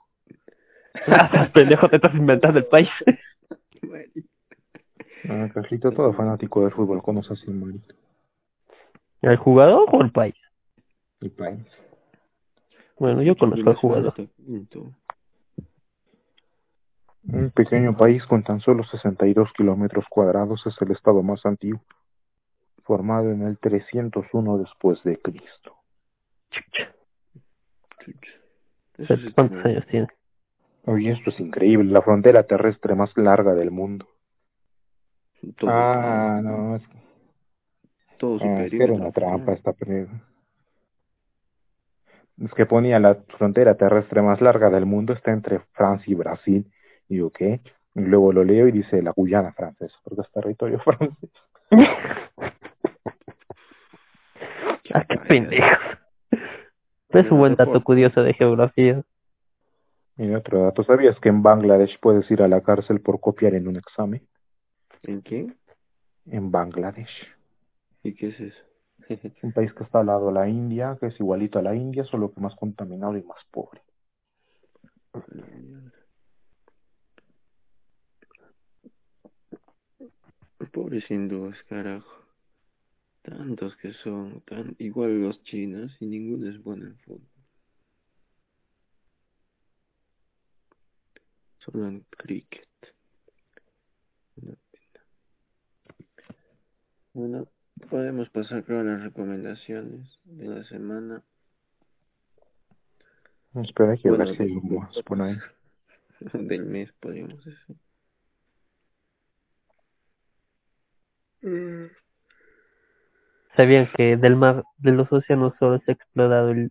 [SPEAKER 2] Pendejo, te estás inventando el país.
[SPEAKER 3] Ah, Carlito, todo fanático del fútbol conoce a San Marino.
[SPEAKER 2] ¿El jugador o el país?
[SPEAKER 3] El país.
[SPEAKER 2] Bueno, yo conozco al jugador.
[SPEAKER 3] Un pequeño país con tan solo 62 kilómetros cuadrados es el estado más antiguo, formado en el 301 después de Cristo.
[SPEAKER 2] ¿Cuántos años tiene?
[SPEAKER 3] Oye, esto es increíble, la frontera terrestre más larga del mundo.
[SPEAKER 1] Todo,
[SPEAKER 3] ah, no, es,
[SPEAKER 1] todo su
[SPEAKER 3] ah, es que
[SPEAKER 1] perímetro.
[SPEAKER 3] era una trampa esta Es que ponía la frontera terrestre más larga del mundo está entre Francia y Brasil. Y digo, ¿qué? Y luego lo leo y dice la Guyana francesa, porque es territorio francés.
[SPEAKER 2] Ah, qué Pendejos. Es un buen dato curioso de geografía.
[SPEAKER 3] Y otro dato, ¿sabías que en Bangladesh puedes ir a la cárcel por copiar en un examen?
[SPEAKER 1] ¿En qué?
[SPEAKER 3] En Bangladesh.
[SPEAKER 1] ¿Y qué es eso?
[SPEAKER 3] Un país que está al lado de la India, que es igualito a la India, solo que más contaminado y más pobre.
[SPEAKER 1] Pobres hindúes, carajo. Tantos que son, tan igual los chinos y ninguno es bueno en fútbol. Solo en cricket. Una pena. Bueno, podemos pasar creo a las recomendaciones de la semana.
[SPEAKER 3] Espera, que
[SPEAKER 1] Bueno,
[SPEAKER 3] ver si hay
[SPEAKER 1] de-
[SPEAKER 3] por ahí.
[SPEAKER 1] del mes, podríamos decir. Mm.
[SPEAKER 2] ¿Sabían que del mar, de los océanos solo se ha explorado el,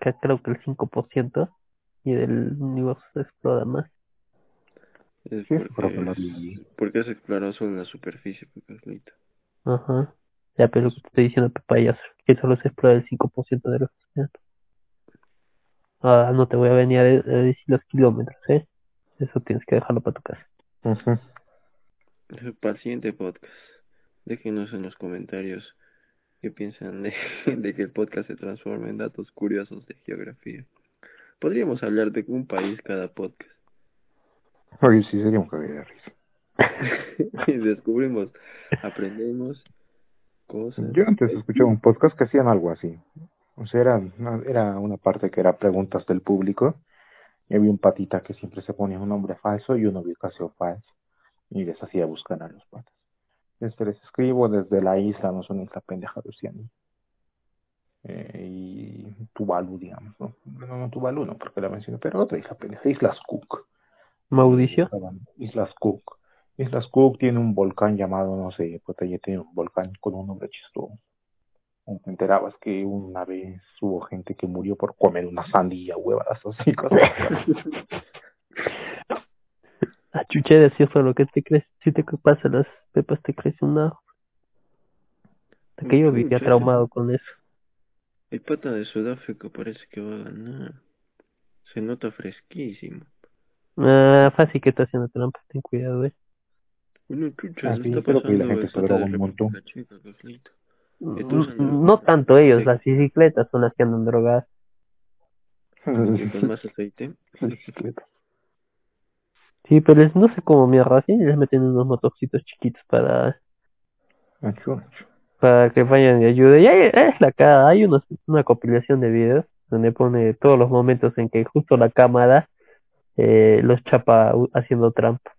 [SPEAKER 2] que creo que el 5% y del universo se explora más?
[SPEAKER 1] Es porque,
[SPEAKER 3] creo que lo
[SPEAKER 1] es-
[SPEAKER 3] vi.
[SPEAKER 1] porque has explorado solo la superficie, pues, Carlito.
[SPEAKER 2] Ajá. Ya, pero lo que te estoy diciendo, papayas, que solo se explora el 5% de los océanos. Ah, no te voy a venir a, de- a decir los kilómetros, ¿eh? Eso tienes que dejarlo para tu casa.
[SPEAKER 3] Ujú.
[SPEAKER 1] Para el siguiente podcast, déjenos en los comentarios qué piensan de, de que el podcast se transforme en datos curiosos de geografía. Podríamos hablar de un país cada podcast.
[SPEAKER 3] Oye, sí, sería un cague de risa.
[SPEAKER 1] y descubrimos, aprendemos cosas.
[SPEAKER 3] Yo antes escuchaba un podcast que hacían algo así. O sea, era una, era una parte que era preguntas del público. Y había un patita que siempre se ponía un nombre falso y una ubicación falsa. Y les hacía buscar a los patas. Este les escribo desde la isla, no son isla pendeja de. Eh, y Tuvalu, digamos, ¿no? Bueno, no Tuvalu, no, porque la mencioné, pero otra isla pendeja, Islas Cook.
[SPEAKER 2] Mauricio.
[SPEAKER 3] Islas Cook. Islas Cook tiene un volcán llamado, no sé, pues ya tiene un volcán con un nombre chistoso. Te enterabas que una vez hubo gente que murió por comer una sandía, huevadas así, cosas.
[SPEAKER 2] A chuche de cierto lo que te crees. Si te pasa las pepas, te crees un ajo. Hasta que yo vivía
[SPEAKER 1] Chucha.
[SPEAKER 2] traumado con eso.
[SPEAKER 1] El pata de Sudáfrica parece que va a ganar. Se nota fresquísimo.
[SPEAKER 2] Ah, fácil que está haciendo trampa, ten cuidado, eh.
[SPEAKER 1] Bueno, chucha,
[SPEAKER 3] Ah,
[SPEAKER 1] no
[SPEAKER 3] sí,
[SPEAKER 1] está
[SPEAKER 3] creo que la gente se droga un montón.
[SPEAKER 1] Entonces,
[SPEAKER 2] No,
[SPEAKER 1] no-
[SPEAKER 2] no tanto ellos,
[SPEAKER 1] Sí.
[SPEAKER 2] las bicicletas son las que andan drogadas.
[SPEAKER 1] Más aceite.
[SPEAKER 2] Sí, pero les- no sé cómo mierda y les meten unos motorcitos chiquitos para, para que vayan y ayuden. Y hay, es la cara, hay unos, una compilación de videos donde pone todos los momentos en que justo la cámara eh, los chapa haciendo trampa.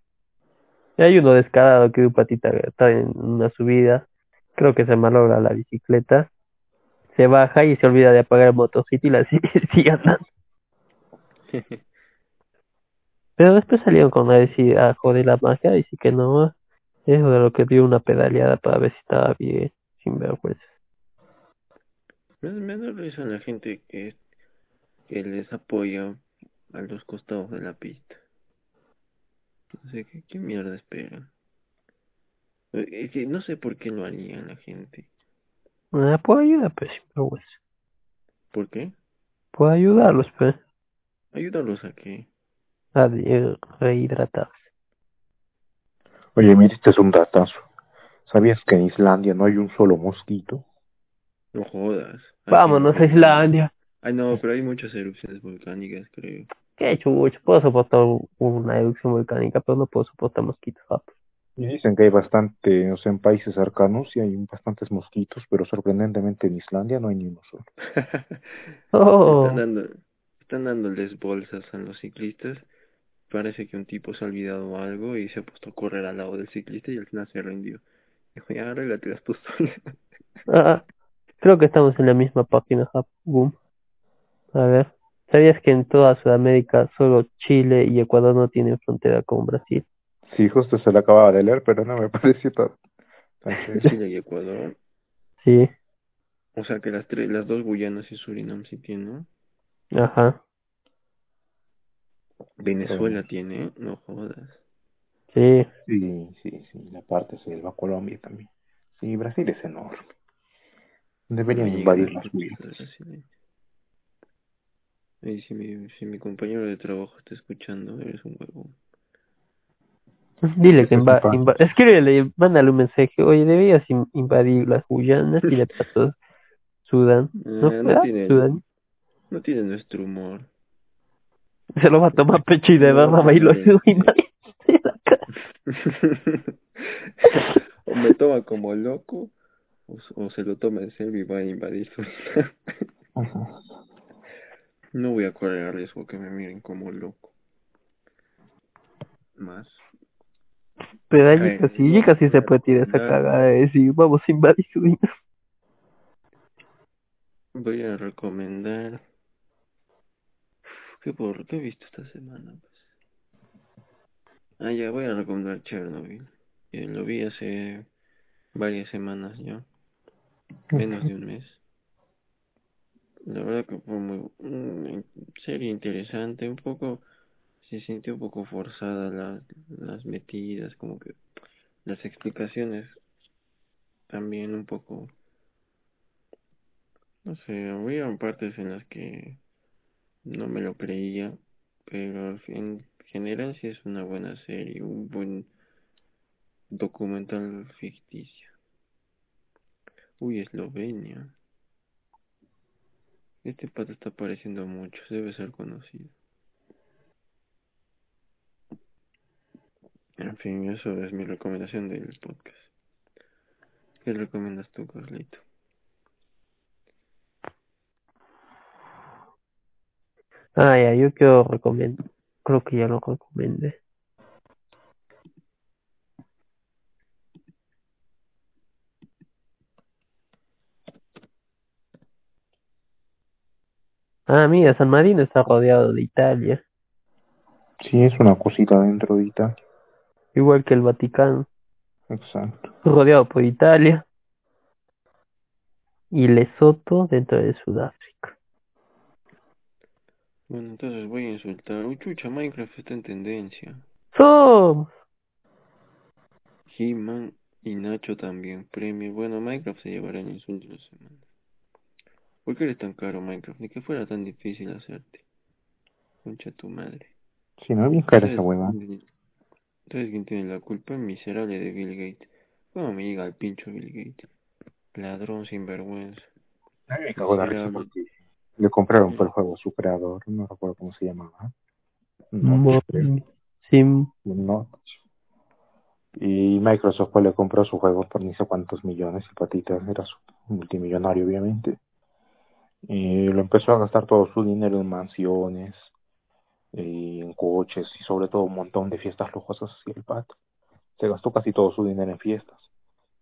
[SPEAKER 2] Y hay uno descarado que un patita está en una subida, creo que se malogra la bicicleta, se baja y se olvida de apagar el motorcito y la sigue, sigue andando. Pero después salieron con a decir, a joder la magia, y sí que no, eso de lo que dio una pedaleada para ver si estaba bien, sin vergüenza.
[SPEAKER 1] Me da risa la gente que, que les apoya a los costados de la pista. No sé, ¿qué, qué mierda esperan? Es que no sé por qué lo harían la gente.
[SPEAKER 2] Ah, puedo ayudar, pues, sin vergüenza.
[SPEAKER 1] ¿Por qué?
[SPEAKER 2] Puedo ayudarlos, pues,
[SPEAKER 1] Ayúdalos a que...
[SPEAKER 2] a rehidratarse.
[SPEAKER 3] Oye, mira, este es un datazo. ¿Sabías que en Islandia no hay un solo mosquito?
[SPEAKER 1] No jodas.
[SPEAKER 2] Vámonos a Islandia.
[SPEAKER 1] Ay, no, pero hay muchas erupciones volcánicas, creo.
[SPEAKER 2] Qué chucho, puedo soportar una erupción volcánica, pero no puedo soportar mosquitos, papi.
[SPEAKER 3] Y dicen que hay bastante, o sea, en países cercanos sí hay bastantes mosquitos, pero sorprendentemente en Islandia no hay ni uno solo.
[SPEAKER 2] Oh,
[SPEAKER 1] Están, dando, están dándoles bolsas a los ciclistas. Parece que un tipo se ha olvidado algo y se ha puesto a correr al lado del ciclista y al final se rindió. Dijo, ya arréglatelas tú solo.
[SPEAKER 2] ah, creo que estamos en la misma página, Jap- boom. A ver, ¿sabías que en toda Sudamérica solo Chile y Ecuador no tienen frontera con Brasil?
[SPEAKER 3] Sí, justo se lo acababa de leer, pero no me pareció tan.
[SPEAKER 1] Chile y Ecuador.
[SPEAKER 2] Sí,
[SPEAKER 1] O sea que las tres, las dos Guyanas y Surinam sí tienen, ¿no?
[SPEAKER 2] ajá,
[SPEAKER 1] Venezuela tiene, no jodas.
[SPEAKER 2] sí.
[SPEAKER 3] Sí, sí, sí, la parte selva, Colombia también. Sí, Brasil es enorme. Deberían invadir las
[SPEAKER 1] brasileña. Y si mi, si mi compañero de trabajo está escuchando, eres un huevo.
[SPEAKER 2] Dile que inva, inva- escríbele, mándale un mensaje, oye, debías in- invadir las Guyanas y de paso Sudán. ¿No,
[SPEAKER 1] Eh, no tiene-
[SPEAKER 2] Sudán.
[SPEAKER 1] No tiene nuestro humor.
[SPEAKER 2] Se lo va a tomar pecho y de
[SPEAKER 1] No,
[SPEAKER 2] barba y lo
[SPEAKER 1] o me toma como loco, o, se lo toma en serio y va a invadir su
[SPEAKER 3] Ujú.
[SPEAKER 1] No voy a correr el riesgo que me miren como loco. Más.
[SPEAKER 2] Pero allí casi,
[SPEAKER 1] no,
[SPEAKER 2] casi se
[SPEAKER 1] no,
[SPEAKER 2] puede tirar esa cagada de decir, vamos a invadir Sudán.
[SPEAKER 1] Voy a recomendar. ¿Qué, por, ¿Qué he visto esta semana? Pues? Ah, ya voy a recomendar Chernobyl. Eh, lo vi hace varias semanas ya. Menos de un mes. La verdad que fue muy. una serie interesante. Un poco. Se sintió un poco forzada la, las metidas. Como que. Las explicaciones. También un poco. No sé, había partes en las que no me lo creía, pero en general sí es una buena serie, un buen documental ficticio. Uy, Eslovenia. Este pato está apareciendo a muchos, debe ser conocido. En fin, eso es mi recomendación del podcast. ¿Qué recomiendas tú, Carlito?
[SPEAKER 2] Ah, ya, yo quiero recomendar. Creo que ya lo recomendé. Ah, mira, San Marino está rodeado de Italia,
[SPEAKER 3] Sí, es una cosita dentro de Italia.
[SPEAKER 2] igual que el Vaticano,
[SPEAKER 3] Exacto.
[SPEAKER 2] rodeado por Italia y Lesoto dentro de Sudáfrica.
[SPEAKER 1] Bueno, entonces voy a insultar. Uy, chucha, Minecraft está en tendencia.
[SPEAKER 2] ¡Somos!
[SPEAKER 1] He-Man y Nacho también premio. Bueno, Minecraft se llevará el insulto de la semana. ¿Por qué eres tan caro Minecraft? Ni que fuera tan difícil hacerte. Concha tu madre.
[SPEAKER 3] Sí, no es bien cara
[SPEAKER 1] ¿Sabes
[SPEAKER 3] esa hueva.
[SPEAKER 1] ¿Sabes quién tiene la culpa? El miserable de Bill Gates. ¿Cómo me llega al pincho Bill Gates? Ladrón sin vergüenza.
[SPEAKER 3] A mí me cagó la risa
[SPEAKER 1] Miserable.
[SPEAKER 3] porque le compraron por el juego su creador, no recuerdo cómo se llamaba. No,
[SPEAKER 2] Mo-
[SPEAKER 3] creo.
[SPEAKER 2] Sim.
[SPEAKER 3] no. Y Microsoft pues, le compró su juego por ni sé cuántos millones, el patita era su multimillonario obviamente. Y lo empezó a gastar todo su dinero en mansiones, y en coches y sobre todo un montón de fiestas lujosas así el pat. Se gastó casi todo su dinero en fiestas.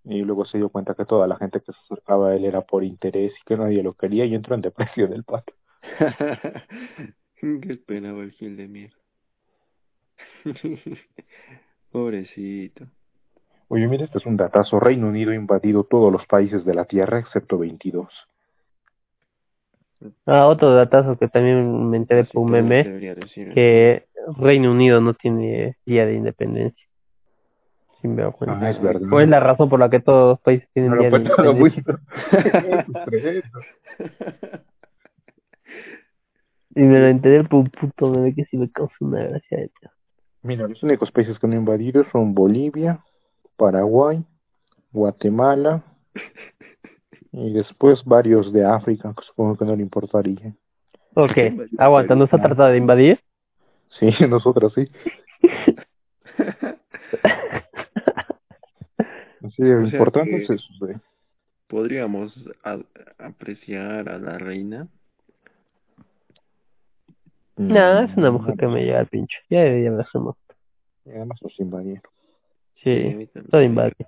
[SPEAKER 3] Y luego se dio cuenta que toda la gente que se acercaba a él era por interés y que nadie lo quería y entró en depresión del pat.
[SPEAKER 1] ¿Qué esperaba el gil de mierda? Pobrecito.
[SPEAKER 3] Oye, mira, este es un datazo. Reino Unido ha invadido todos los países de la Tierra excepto 22.
[SPEAKER 2] Ah, otro datazo que también me enteré por un meme,
[SPEAKER 1] decir.
[SPEAKER 2] que Reino Unido no tiene día de independencia. Sin vergüenza.
[SPEAKER 3] Ah, es verdad.
[SPEAKER 2] ¿Cuál es la razón por la que todos los países tienen
[SPEAKER 3] No
[SPEAKER 2] día
[SPEAKER 3] lo
[SPEAKER 2] de independencia? Y me lo enteré por un puto meme que sí me causó una gracia de Dios.
[SPEAKER 3] Mira, los únicos países que no han invadido son Bolivia, Paraguay, Guatemala y después varios de África, que supongo que no le importaría.
[SPEAKER 2] Ok, aguanta, ¿nos ha tratado de invadir?
[SPEAKER 3] Sí, nosotros sí. Sí, lo
[SPEAKER 1] O sea
[SPEAKER 3] importante es eso. sí.
[SPEAKER 1] Podríamos a- apreciar a la reina.
[SPEAKER 2] No, es una
[SPEAKER 3] Mm,
[SPEAKER 2] mujer que me lleva al pincho. Ya debería haberse muerto.
[SPEAKER 3] Y además los invadieron.
[SPEAKER 2] Sí, todo invadido.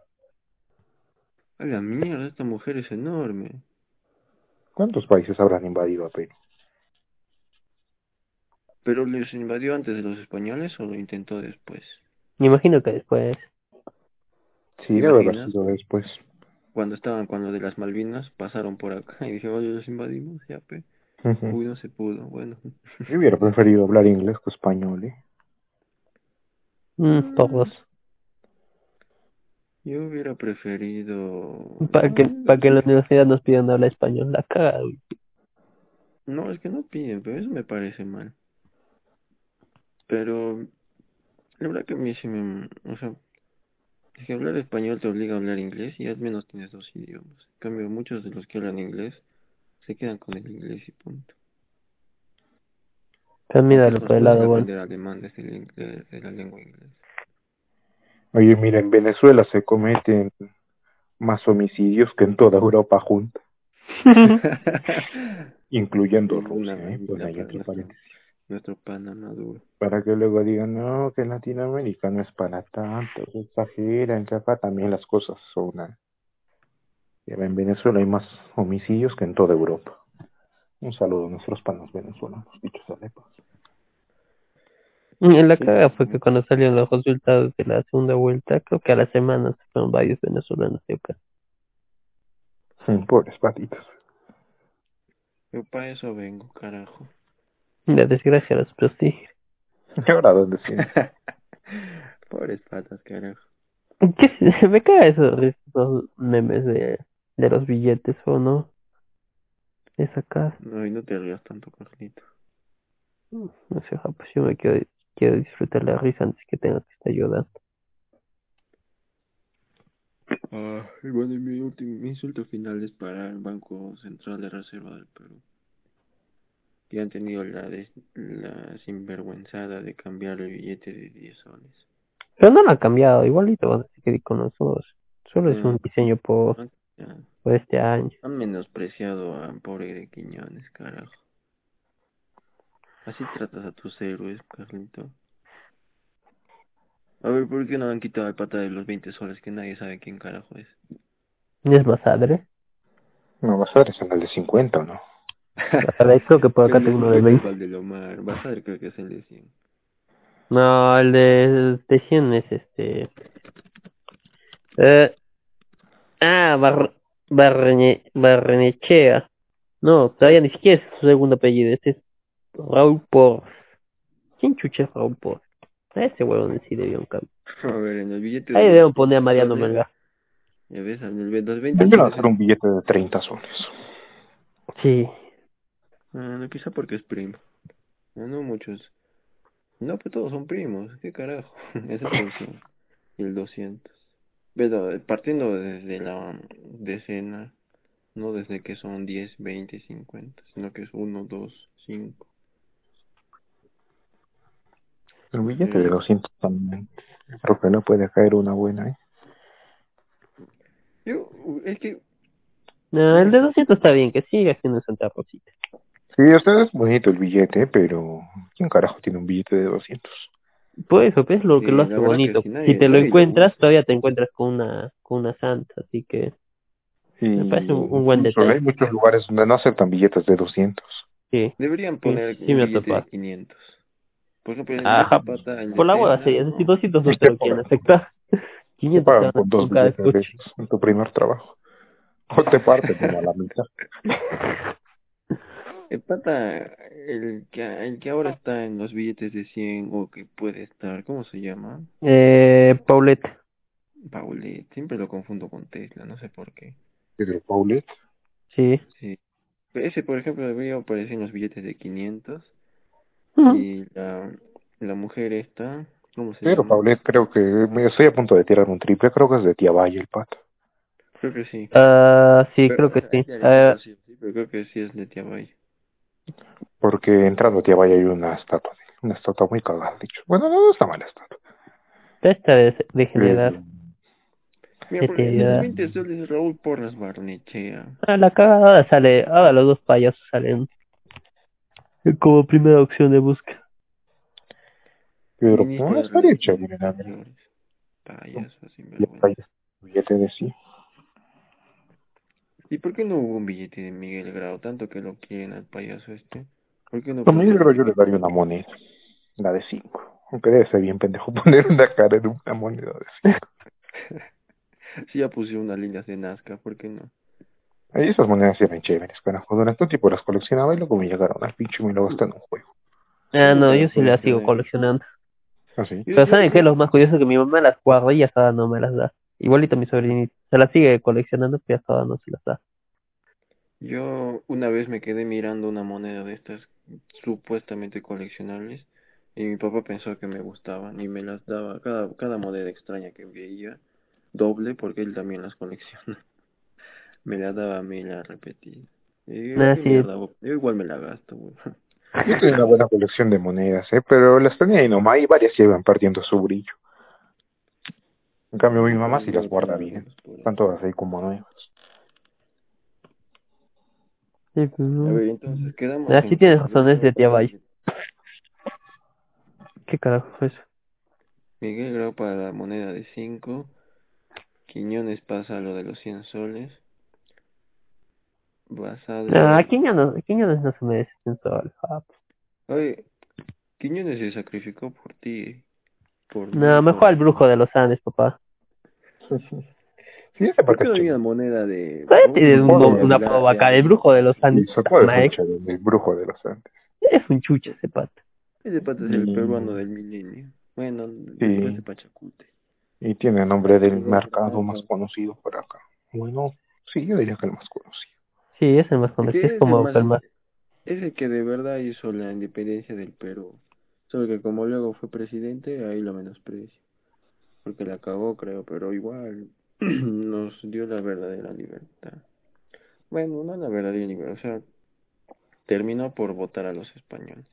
[SPEAKER 1] A la mierda, esta mujer es enorme.
[SPEAKER 3] ¿Cuántos países habrán invadido apenas?
[SPEAKER 1] ¿Pero les invadió antes de los españoles o lo intentó después?
[SPEAKER 2] Me imagino que después.
[SPEAKER 3] Sí, debe haber sido después.
[SPEAKER 1] Cuando estaban con lo de las Malvinas, pasaron por acá y dije, oye, los invadimos, ya, pe.
[SPEAKER 3] Ujú.
[SPEAKER 1] Uy, no se pudo, bueno.
[SPEAKER 3] Yo hubiera preferido hablar inglés que español, ¿eh?
[SPEAKER 2] Mm, todos.
[SPEAKER 1] Yo hubiera preferido...
[SPEAKER 2] Para que, para que la universidad nos pidan hablar español, la güey.
[SPEAKER 1] No, es que no piden, pero eso me parece mal. Pero la verdad que a mí sí me... O sea, es que hablar español te obliga a hablar inglés y al menos tienes dos idiomas. En cambio, muchos de los que hablan inglés se quedan con el inglés y punto.
[SPEAKER 2] Pero míralo por el lado bueno.
[SPEAKER 1] aprender alemán desde, el la lengua inglesa.
[SPEAKER 3] Oye, mira, en Venezuela se cometen más homicidios que en toda Europa junta, incluyendo
[SPEAKER 1] Una
[SPEAKER 3] Rusia, ¿eh? Pues
[SPEAKER 1] para
[SPEAKER 3] otro
[SPEAKER 1] nuestro.
[SPEAKER 3] Para que luego digan, no, que Latinoamérica no es para tanto, exageran, que acá también las cosas son una... Ya En Venezuela hay más homicidios que en toda Europa. Un saludo a nuestros panos venezolanos, dichos sea
[SPEAKER 2] Y la caga fue que cuando salieron los resultados de la segunda vuelta, creo que a la semana se fueron varios venezolanos de acá.
[SPEAKER 3] Pobres patitos.
[SPEAKER 1] Yo para eso vengo, carajo.
[SPEAKER 2] La desgracia los prosigue.
[SPEAKER 3] ¿Y ahora dónde sí?
[SPEAKER 1] Pobres patas, carajo.
[SPEAKER 2] ¿Qué? se- Me caga esos, esos memes de, de los billetes, ¿o no? Esa casa.
[SPEAKER 1] No, y no te rías tanto, Carlito.
[SPEAKER 2] No sé, ja, pues yo me quiero, quiero disfrutar la risa antes que tenga que estar ayudando.
[SPEAKER 1] Ah, y bueno, y mi, último, mi insulto final es para el Banco Central de Reserva del Perú. Que han tenido la, des- la sinvergüenzada de cambiar el billete de 10 soles.
[SPEAKER 2] Pero no lo han cambiado, igualito van a seguir con nosotros. Solo es un
[SPEAKER 1] Mm.
[SPEAKER 2] diseño por,
[SPEAKER 1] ya,
[SPEAKER 2] por este año.
[SPEAKER 1] han menospreciado a pobre de Quiñones, carajo. Así tratas a tus héroes, Carlito. A ver, ¿por qué no han quitado el pata de los 20 soles que nadie sabe quién carajo es?
[SPEAKER 2] ¿Y es Basadre?
[SPEAKER 3] No, ver, es el de 50, ¿o ¿no?
[SPEAKER 2] Basadre, creo que por acá tengo uno de 20.
[SPEAKER 1] Valdelomar. Vas a ver, creo que es el de 100.
[SPEAKER 2] No, el de, de 100 es este. Eh, ah, Bar, Barrenechea. No, todavía ni siquiera es su segundo apellido. Este es Raúl Porras. ¿Quién chucha es Raúl Porras? A ese huevón sí debió un cambio.
[SPEAKER 1] A ver, en el billete de
[SPEAKER 2] Ahí debemos poner a Mariano Melgar.
[SPEAKER 1] Ya ves, en el de los 20
[SPEAKER 3] Deben hacer un billete de 30 soles.
[SPEAKER 2] Sí.
[SPEAKER 1] Ah, no, quizá porque es primo. No, no muchos. No, pues todos son primos. ¿Qué carajo? Ese es el 100. Y el 200. Pero eh, partiendo desde la decena, no desde que son 10, 20, 50, sino que es 1, 2, 5.
[SPEAKER 3] El billete de 200 también. Creo que no puede caer una buena, ¿eh?
[SPEAKER 1] Yo, es que
[SPEAKER 2] No, el de 200 está bien, que siga haciendo Santa Rosita.
[SPEAKER 3] Sí, usted es bonito el billete, pero ¿quién carajo tiene un billete de 200?
[SPEAKER 2] Por eso, pues lo que
[SPEAKER 1] Sí,
[SPEAKER 2] lo hace bonito.
[SPEAKER 1] sí, nadie-
[SPEAKER 2] si te lo encuentras, todavía te encuentras con una con una santa, así que
[SPEAKER 3] Y
[SPEAKER 2] Me parece un- un buen detalle.
[SPEAKER 3] Hay muchos lugares donde no aceptan billetes de 200.
[SPEAKER 2] sí.
[SPEAKER 1] deberían poner
[SPEAKER 2] sí
[SPEAKER 1] un billete de
[SPEAKER 2] topado.
[SPEAKER 1] 500. Por ejemplo, el
[SPEAKER 2] Ajá,
[SPEAKER 1] de pata, de
[SPEAKER 2] Por la
[SPEAKER 1] Tena,
[SPEAKER 2] sería,
[SPEAKER 1] no.
[SPEAKER 2] si 200 no
[SPEAKER 3] Sí,
[SPEAKER 2] te lo
[SPEAKER 3] por
[SPEAKER 2] quieren
[SPEAKER 3] la-
[SPEAKER 2] aceptar.
[SPEAKER 3] Te
[SPEAKER 2] 500 te
[SPEAKER 3] pagan con dos de en tu primer trabajo. O te parten como a la mitad.
[SPEAKER 1] El pata, el que, el que ahora está en los billetes de 100 o que puede estar, ¿cómo se llama?
[SPEAKER 2] Eh, Paulette.
[SPEAKER 1] Paulet, siempre lo confundo con Tesla, no sé por qué.
[SPEAKER 3] Pedro Paulet.
[SPEAKER 2] Sí.
[SPEAKER 1] Sí. Ese, por ejemplo, debería aparecer en los billetes de 500 Y la, la mujer esta, ¿cómo se
[SPEAKER 3] Pedro
[SPEAKER 1] llama?
[SPEAKER 3] Paulet creo que me estoy a punto de tirar un triple. Creo que es de Tía Valle el pato.
[SPEAKER 1] Creo que sí.
[SPEAKER 2] Ah, sí,
[SPEAKER 1] Pero,
[SPEAKER 2] creo que
[SPEAKER 1] o sea,
[SPEAKER 2] sí.
[SPEAKER 1] es de
[SPEAKER 2] Ah,
[SPEAKER 1] sí, sí, pero creo que sí es de Tía Valle.
[SPEAKER 3] Porque entrando a Tía Valle hay una estatua. Una estatua muy cagada, dicho. Bueno, no, no está mala estatua.
[SPEAKER 2] esta vez de generar.
[SPEAKER 3] Eh,
[SPEAKER 1] Mira, porque en los
[SPEAKER 2] Eternidad.
[SPEAKER 1] 20 soles Raúl Porras Barnechea.
[SPEAKER 2] Ah, la cagada sale, ahora los dos payasos salen como primera opción de búsqueda.
[SPEAKER 3] Pedro,
[SPEAKER 1] de
[SPEAKER 3] estaría
[SPEAKER 1] Relaciones
[SPEAKER 3] chévere, la verdad.
[SPEAKER 1] Exteriores. Payaso, sinvergüenza.
[SPEAKER 3] Valle, Billete de sí.
[SPEAKER 1] ¿Y por qué no hubo un billete de Miguel Grau? Tanto que lo quieren al payaso este. ¿Por qué no
[SPEAKER 3] A
[SPEAKER 1] puso-
[SPEAKER 3] creo yo le daría una moneda. La de 5. Aunque debe ser bien pendejo poner una cara de una moneda de 5.
[SPEAKER 1] Sí, ya pusieron unas líneas de Nazca, ¿por qué no?
[SPEAKER 3] Ahí esas monedas eran chéveres, carajo. Durante un tiempo las coleccionaba y luego me llegaron al pinche y me lo gasté en un juego.
[SPEAKER 2] Ah, no, yo
[SPEAKER 1] las
[SPEAKER 2] sí las sigo
[SPEAKER 1] coleccioné.
[SPEAKER 2] coleccionando.
[SPEAKER 1] Yo-
[SPEAKER 2] Pero ¿saben qué es lo más curioso? Que mi mamá las guarda y hasta no me las da. Igualito mi sobrinito. Se la sigue coleccionando, pero ya toda no se las da.
[SPEAKER 1] Yo una vez me quedé mirando una moneda de estas supuestamente coleccionables y mi papá pensó que me gustaban y me las daba cada, cada moneda extraña que veía doble porque él también las colecciona. Me la daba a mí la repetía. Y yo,
[SPEAKER 2] Ah,
[SPEAKER 1] ¿qué
[SPEAKER 2] sí.
[SPEAKER 1] Yo igual me la gasto, güey.
[SPEAKER 3] Yo tenía una buena colección de monedas, ¿eh? pero las tenía ahí nomás y varias ya iban perdiendo su brillo. En cambio, mi mamá sí las guarda bien. Están todas ahí como nuevas.
[SPEAKER 2] Sí, pues,
[SPEAKER 1] A ver, entonces quedamos.
[SPEAKER 2] Ah,
[SPEAKER 1] en
[SPEAKER 2] sí tienes razón, es de tía Bay. ¿Qué carajo fue eso?
[SPEAKER 1] Miguel grabó para la moneda de 5. Quiñones pasa a lo de los 100 soles. Basado.
[SPEAKER 2] No, Quiñones, Quiñones no se merece un sol.
[SPEAKER 1] Oye, Quiñones se sacrificó por ti. Por
[SPEAKER 2] No,
[SPEAKER 1] mí,
[SPEAKER 2] mejor
[SPEAKER 1] por-
[SPEAKER 2] al brujo de los Andes, papá.
[SPEAKER 3] Sí, esa
[SPEAKER 1] ¿Por qué no había moneda de.
[SPEAKER 2] Todavía tiene un, una
[SPEAKER 1] de-
[SPEAKER 2] provocar el brujo de los Andes.
[SPEAKER 3] se puede el brujo de los Andes.
[SPEAKER 2] es un chucha ese pato.
[SPEAKER 1] Ese pata es el peruano del milenio. Bueno,
[SPEAKER 3] Sí.
[SPEAKER 1] de Pachacute.
[SPEAKER 3] Y tiene el nombre del mercado más conocido por acá. Bueno, sí, yo diría que el más conocido.
[SPEAKER 2] Sí, es el más
[SPEAKER 1] que
[SPEAKER 2] conocido. Es
[SPEAKER 1] el
[SPEAKER 2] como
[SPEAKER 1] más-
[SPEAKER 2] más.
[SPEAKER 1] Es el que de verdad hizo la independencia del Perú. Solo que como luego fue presidente, ahí lo menosprecio. Porque la cagó, creo, pero igual nos dio la verdadera libertad. Bueno, no la verdadera libertad, o sea, terminó por votar a los españoles.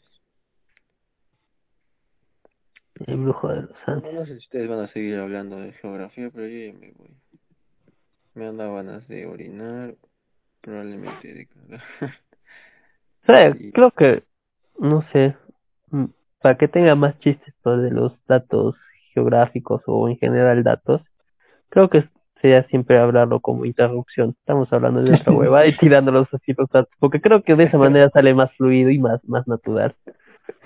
[SPEAKER 2] El brujo de los Andes.
[SPEAKER 1] no sé si ustedes van a seguir hablando de geografía, pero yo ya me voy. Me han dado ganas de orinar, probablemente de Sí.
[SPEAKER 2] creo que, no sé, mm, para que tenga más chistes de los datos geográficos o en general datos, creo que sería siempre hablarlo como interrupción. Estamos hablando de otra hueva y tirándolos así los datos, porque creo que de esa manera sale más fluido y más, más natural.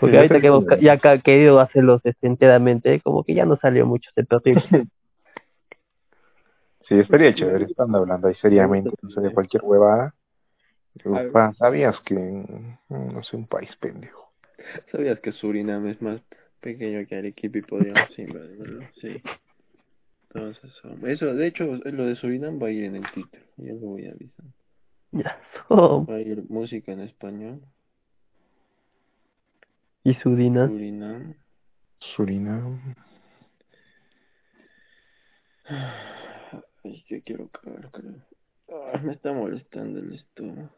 [SPEAKER 2] Porque
[SPEAKER 3] Sí,
[SPEAKER 2] ahorita que hemos ya querido hacerlos este, enteramente, como que ya no salió mucho ese perfil.
[SPEAKER 3] Sí, estaría chévere. Están hablando ahí seriamente, no sé, de cualquier huevada. ¿sabías que, mm, no sé, un país pendejo?
[SPEAKER 1] ¿Sabías que Surinam es más pequeño que Arequipa y podríamos invadirlo? Sí. Entonces, hombre, eso, de hecho, lo de Surinam va a ir en el título, ya lo voy a avisar. Va a ir música en español,
[SPEAKER 2] y Sudina.
[SPEAKER 1] Surinam.
[SPEAKER 3] Surinam.
[SPEAKER 1] Ay, que quiero cagar, creo. Ah, me está molestando el estómago.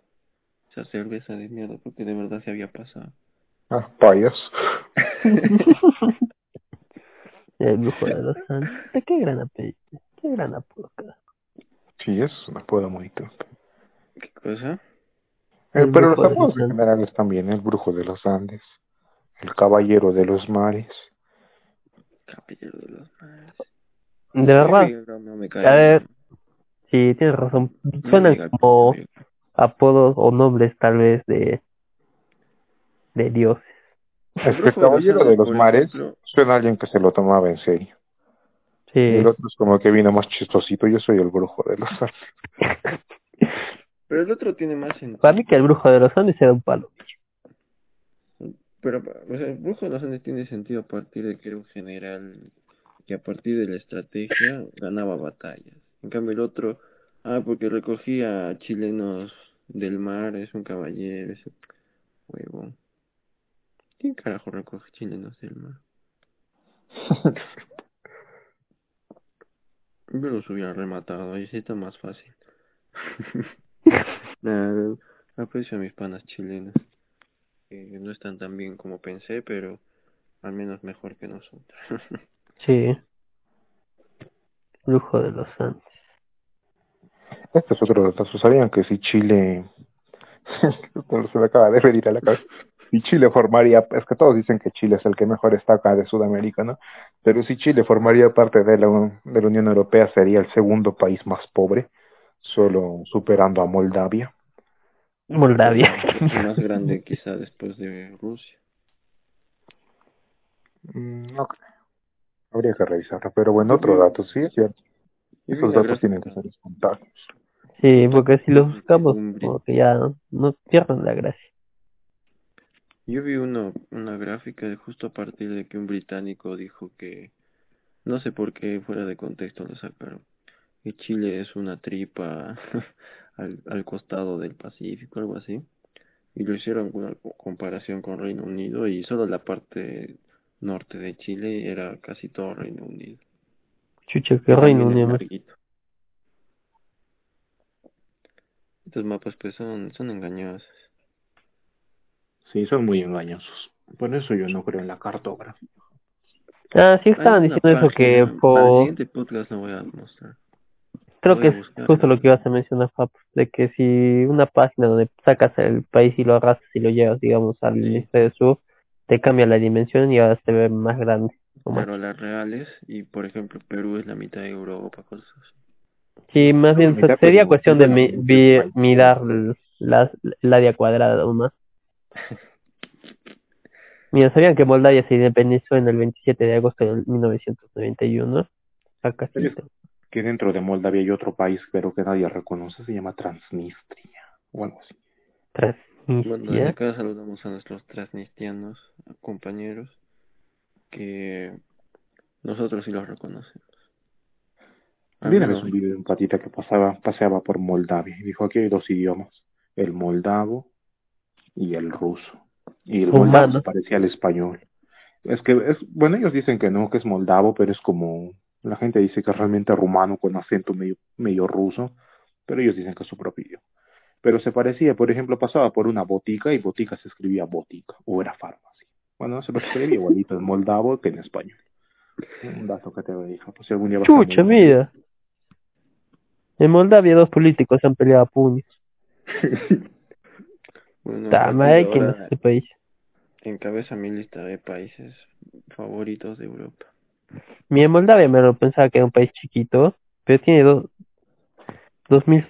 [SPEAKER 1] Esa cerveza de mierda, porque de verdad se había pasado.
[SPEAKER 3] Ah, payas.
[SPEAKER 2] El brujo de los Andes. Qué gran apellido. Qué gran apodo.
[SPEAKER 3] Sí, es un apodo muy tonto.
[SPEAKER 1] ¿Qué cosa?
[SPEAKER 3] Eh,
[SPEAKER 2] El
[SPEAKER 3] pero los apodos
[SPEAKER 2] los
[SPEAKER 3] en
[SPEAKER 2] Andes.
[SPEAKER 3] general están bien. El brujo de los Andes. El caballero de los mares.
[SPEAKER 1] Caballero de los mares.
[SPEAKER 2] De verdad,
[SPEAKER 1] No, no me cae
[SPEAKER 2] A ver, sí, tienes razón. Suenan como apodos o nombres tal vez de, de dioses.
[SPEAKER 1] Los
[SPEAKER 3] caballero de los mares suena a alguien que se lo tomaba en serio. Y el otro es como que vino más chistosito. Yo soy el brujo de los Andes.
[SPEAKER 1] Pero el otro tiene más sentido.
[SPEAKER 2] para mí que el brujo de los Andes era un palo.
[SPEAKER 1] Pero, o sea, el brujo de los Andes tiene sentido a partir de que era un general que a partir de la estrategia ganaba batallas. En cambio el otro, ah, porque recogía chilenos del mar, es un caballero, ese huevón. ¿Quién carajo recoge chilenos del mar? Yo los hubiera rematado, ahí sí está más fácil. Nah, aprecio a mis panas chilenos. Que no están tan bien como pensé, pero al menos mejor que nosotros.
[SPEAKER 2] Sí. Brujo de los Andes.
[SPEAKER 3] Este es otro dato. ¿Sabían que si Chile... Se me acaba de venir a la cabeza. Si Chile formaría... Es que todos dicen que Chile es el que mejor está acá de Sudamérica, ¿no? Pero si Chile formaría parte de la, de la Unión Europea, sería el segundo país más pobre, solo superando a Moldavia.
[SPEAKER 2] Moldavia.
[SPEAKER 1] Es más grande quizá después de Rusia.
[SPEAKER 3] Mm, No creo. Habría que revisarlo. Pero bueno, otro dato, sí, es cierto. Esos datos tienen que ser espontáneos.
[SPEAKER 2] Sí, porque si los buscamos, como que ya no pierden la gracia.
[SPEAKER 1] Yo vi uno, una gráfica de justo a partir de que un británico dijo que No sé por qué fuera de contexto lo sacaron. Que Chile es una tripa al, al costado del Pacífico, algo así. Y lo hicieron con una co- comparación con Reino Unido y solo la parte norte de Chile era casi todo Reino Unido.
[SPEAKER 2] Chucha, que Reino Unido.
[SPEAKER 1] Estos mapas pues son, son engañosos.
[SPEAKER 3] Sí, son muy engañosos. Por eso yo no creo en la cartografía.
[SPEAKER 2] Ah, sí estaban diciendo eso que
[SPEAKER 1] Para el
[SPEAKER 2] por...
[SPEAKER 1] siguiente podcast lo voy a mostrar.
[SPEAKER 2] Creo
[SPEAKER 1] voy
[SPEAKER 2] que es justo lo que ibas a mencionar, Fab, de que si una página donde sacas el país y lo arrastras y lo llevas, digamos, al
[SPEAKER 1] Sí.
[SPEAKER 2] hemisferio sur, te cambia la dimensión y ahora se ve más grande. más-
[SPEAKER 1] Claro, las reales y por ejemplo Perú es la mitad de Europa, cosas así.
[SPEAKER 2] Sí, más bien sería cuestión de mi-
[SPEAKER 3] la
[SPEAKER 2] vi- mirar l- las- el área cuadrada o más. Mira, ¿sabían que Moldavia se independizó en el 27 de agosto de 1991? Acá
[SPEAKER 3] que dentro de Moldavia hay otro país, pero que nadie reconoce, se llama Transnistria, o algo así.
[SPEAKER 1] Bueno,
[SPEAKER 2] Transnistria.
[SPEAKER 1] desde acá saludamos a nuestros transnistianos compañeros que nosotros sí los reconocemos. Al
[SPEAKER 3] Vi una vez
[SPEAKER 1] menos
[SPEAKER 3] un video de un patita que pasaba, paseaba por Moldavia y dijo aquí hay dos idiomas, el moldavo y el ruso. Y el moldavo se parecía al español. Es que es, bueno, ellos dicen que no, que es moldavo, pero es como, la gente dice que es realmente rumano con acento medio, medio ruso, pero ellos dicen que es su propio idioma. Pero se parecía, por ejemplo, pasaba por una botica y botica se escribía botica, o era farmacia. Bueno, se lo escribía igualito en moldavo que en español. Un dato que te dijo, pues si algún día a
[SPEAKER 2] Chucha, mira. En Moldavia dos políticos se han peleado a puños.
[SPEAKER 1] bueno,
[SPEAKER 2] Ta
[SPEAKER 1] por
[SPEAKER 2] madre,
[SPEAKER 1] ejemplo,
[SPEAKER 2] ¿quién es
[SPEAKER 1] ahora
[SPEAKER 2] este país?
[SPEAKER 1] encabeza mi lista de países favoritos de Europa.
[SPEAKER 2] Mira, Moldavia me lo pensaba que era un país chiquito, pero tiene dos, dos mil,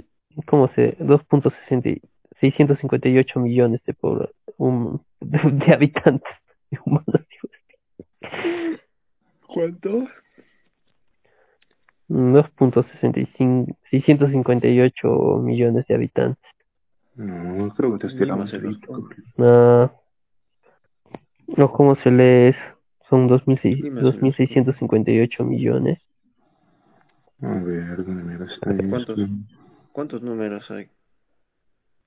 [SPEAKER 2] ¿cómo se? 2.60 658 millones de pobla- um, de, de habitantes humanos.
[SPEAKER 1] ¿Cuánto?
[SPEAKER 2] 2.65 658 millones de habitantes.
[SPEAKER 3] No, creo que te
[SPEAKER 1] se los
[SPEAKER 2] Ah, no, ¿cómo se lee eso? Son 2006
[SPEAKER 1] Lima se los
[SPEAKER 2] 2.658 millones.
[SPEAKER 3] A ver, ¿dónde me está
[SPEAKER 1] ¿Cuántos? ¿Cuántos números hay?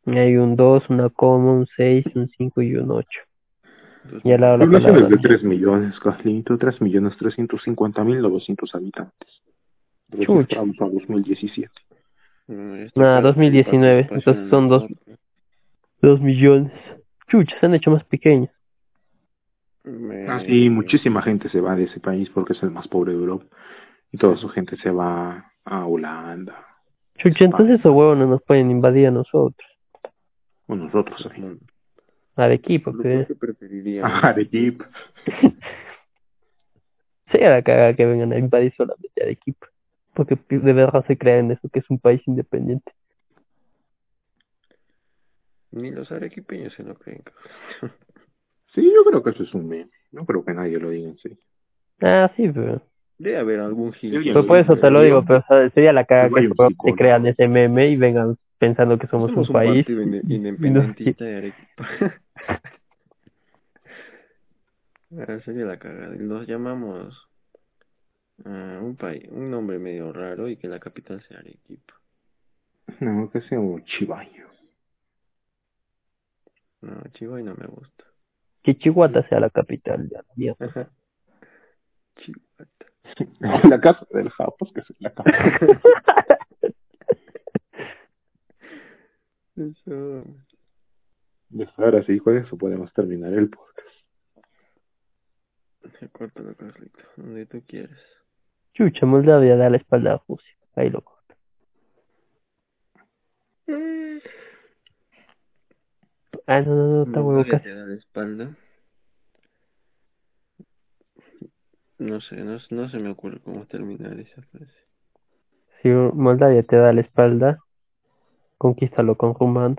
[SPEAKER 2] Hay un 2, una coma, un 6, un 5 y un 8.
[SPEAKER 1] Dos
[SPEAKER 2] Y la.
[SPEAKER 3] Población es de
[SPEAKER 2] palabra.
[SPEAKER 3] 3 millones, Carlito, 3 millones 350 mil 900 habitantes.
[SPEAKER 2] Chucha.
[SPEAKER 3] Registramos a 2017.
[SPEAKER 1] No, este
[SPEAKER 2] Nah,
[SPEAKER 1] país
[SPEAKER 2] 2019,
[SPEAKER 1] participación
[SPEAKER 2] entonces
[SPEAKER 1] en
[SPEAKER 2] son
[SPEAKER 1] la
[SPEAKER 2] dos.
[SPEAKER 1] ONU.
[SPEAKER 2] 2 millones. Chucha, se han hecho más pequeños.
[SPEAKER 1] Me-
[SPEAKER 3] Ah, sí, muchísima gente se va de ese país porque es el más pobre de Europa. Y toda su gente se va a Holanda.
[SPEAKER 2] Chucha, entonces esos huevos no nos pueden invadir a nosotros.
[SPEAKER 3] O nosotros
[SPEAKER 2] equipo,
[SPEAKER 1] ¿por
[SPEAKER 2] que
[SPEAKER 1] qué preferiría?
[SPEAKER 3] Ah, de Jeep.
[SPEAKER 2] sea la cagada que vengan a invadir solamente al equipo. Porque de verdad se creen eso, que es un país independiente.
[SPEAKER 1] Ni los arequipeños se lo creen.
[SPEAKER 3] Sí, yo creo que eso es un meme. No creo que nadie lo diga en sí.
[SPEAKER 2] Ah, sí, pero...
[SPEAKER 1] Debe haber algún gil.
[SPEAKER 3] Lo
[SPEAKER 2] por eso te lo digo, pero o sea, sería la cagada
[SPEAKER 3] Igual
[SPEAKER 2] que se crean ese meme y vengan pensando que somos,
[SPEAKER 1] Somos
[SPEAKER 2] un país.
[SPEAKER 1] independentista de Arequipa. Sería la cagada. Nos llamamos ah, un país, un nombre medio raro y que la capital sea Arequipa.
[SPEAKER 3] No, que sea un chivaño.
[SPEAKER 1] No, Chihuahua no me gusta.
[SPEAKER 2] Que Chihuahua sea la capital de la mierda.
[SPEAKER 1] Chihuahua.
[SPEAKER 3] La casa del Japos, que es la casa.
[SPEAKER 1] Eso.
[SPEAKER 3] Ahora sí, con eso podemos terminar el podcast.
[SPEAKER 1] Córtalo, Carlito, donde tú quieras.
[SPEAKER 2] Chucha, Moldavia da la espalda a Rusia. Ahí lo corta. Ah, no, no, no, está huevo
[SPEAKER 1] da la espalda. No sé, no, no se me ocurre cómo terminar esa frase.
[SPEAKER 2] Si Moldavia te da la espalda, conquístalo con rumano.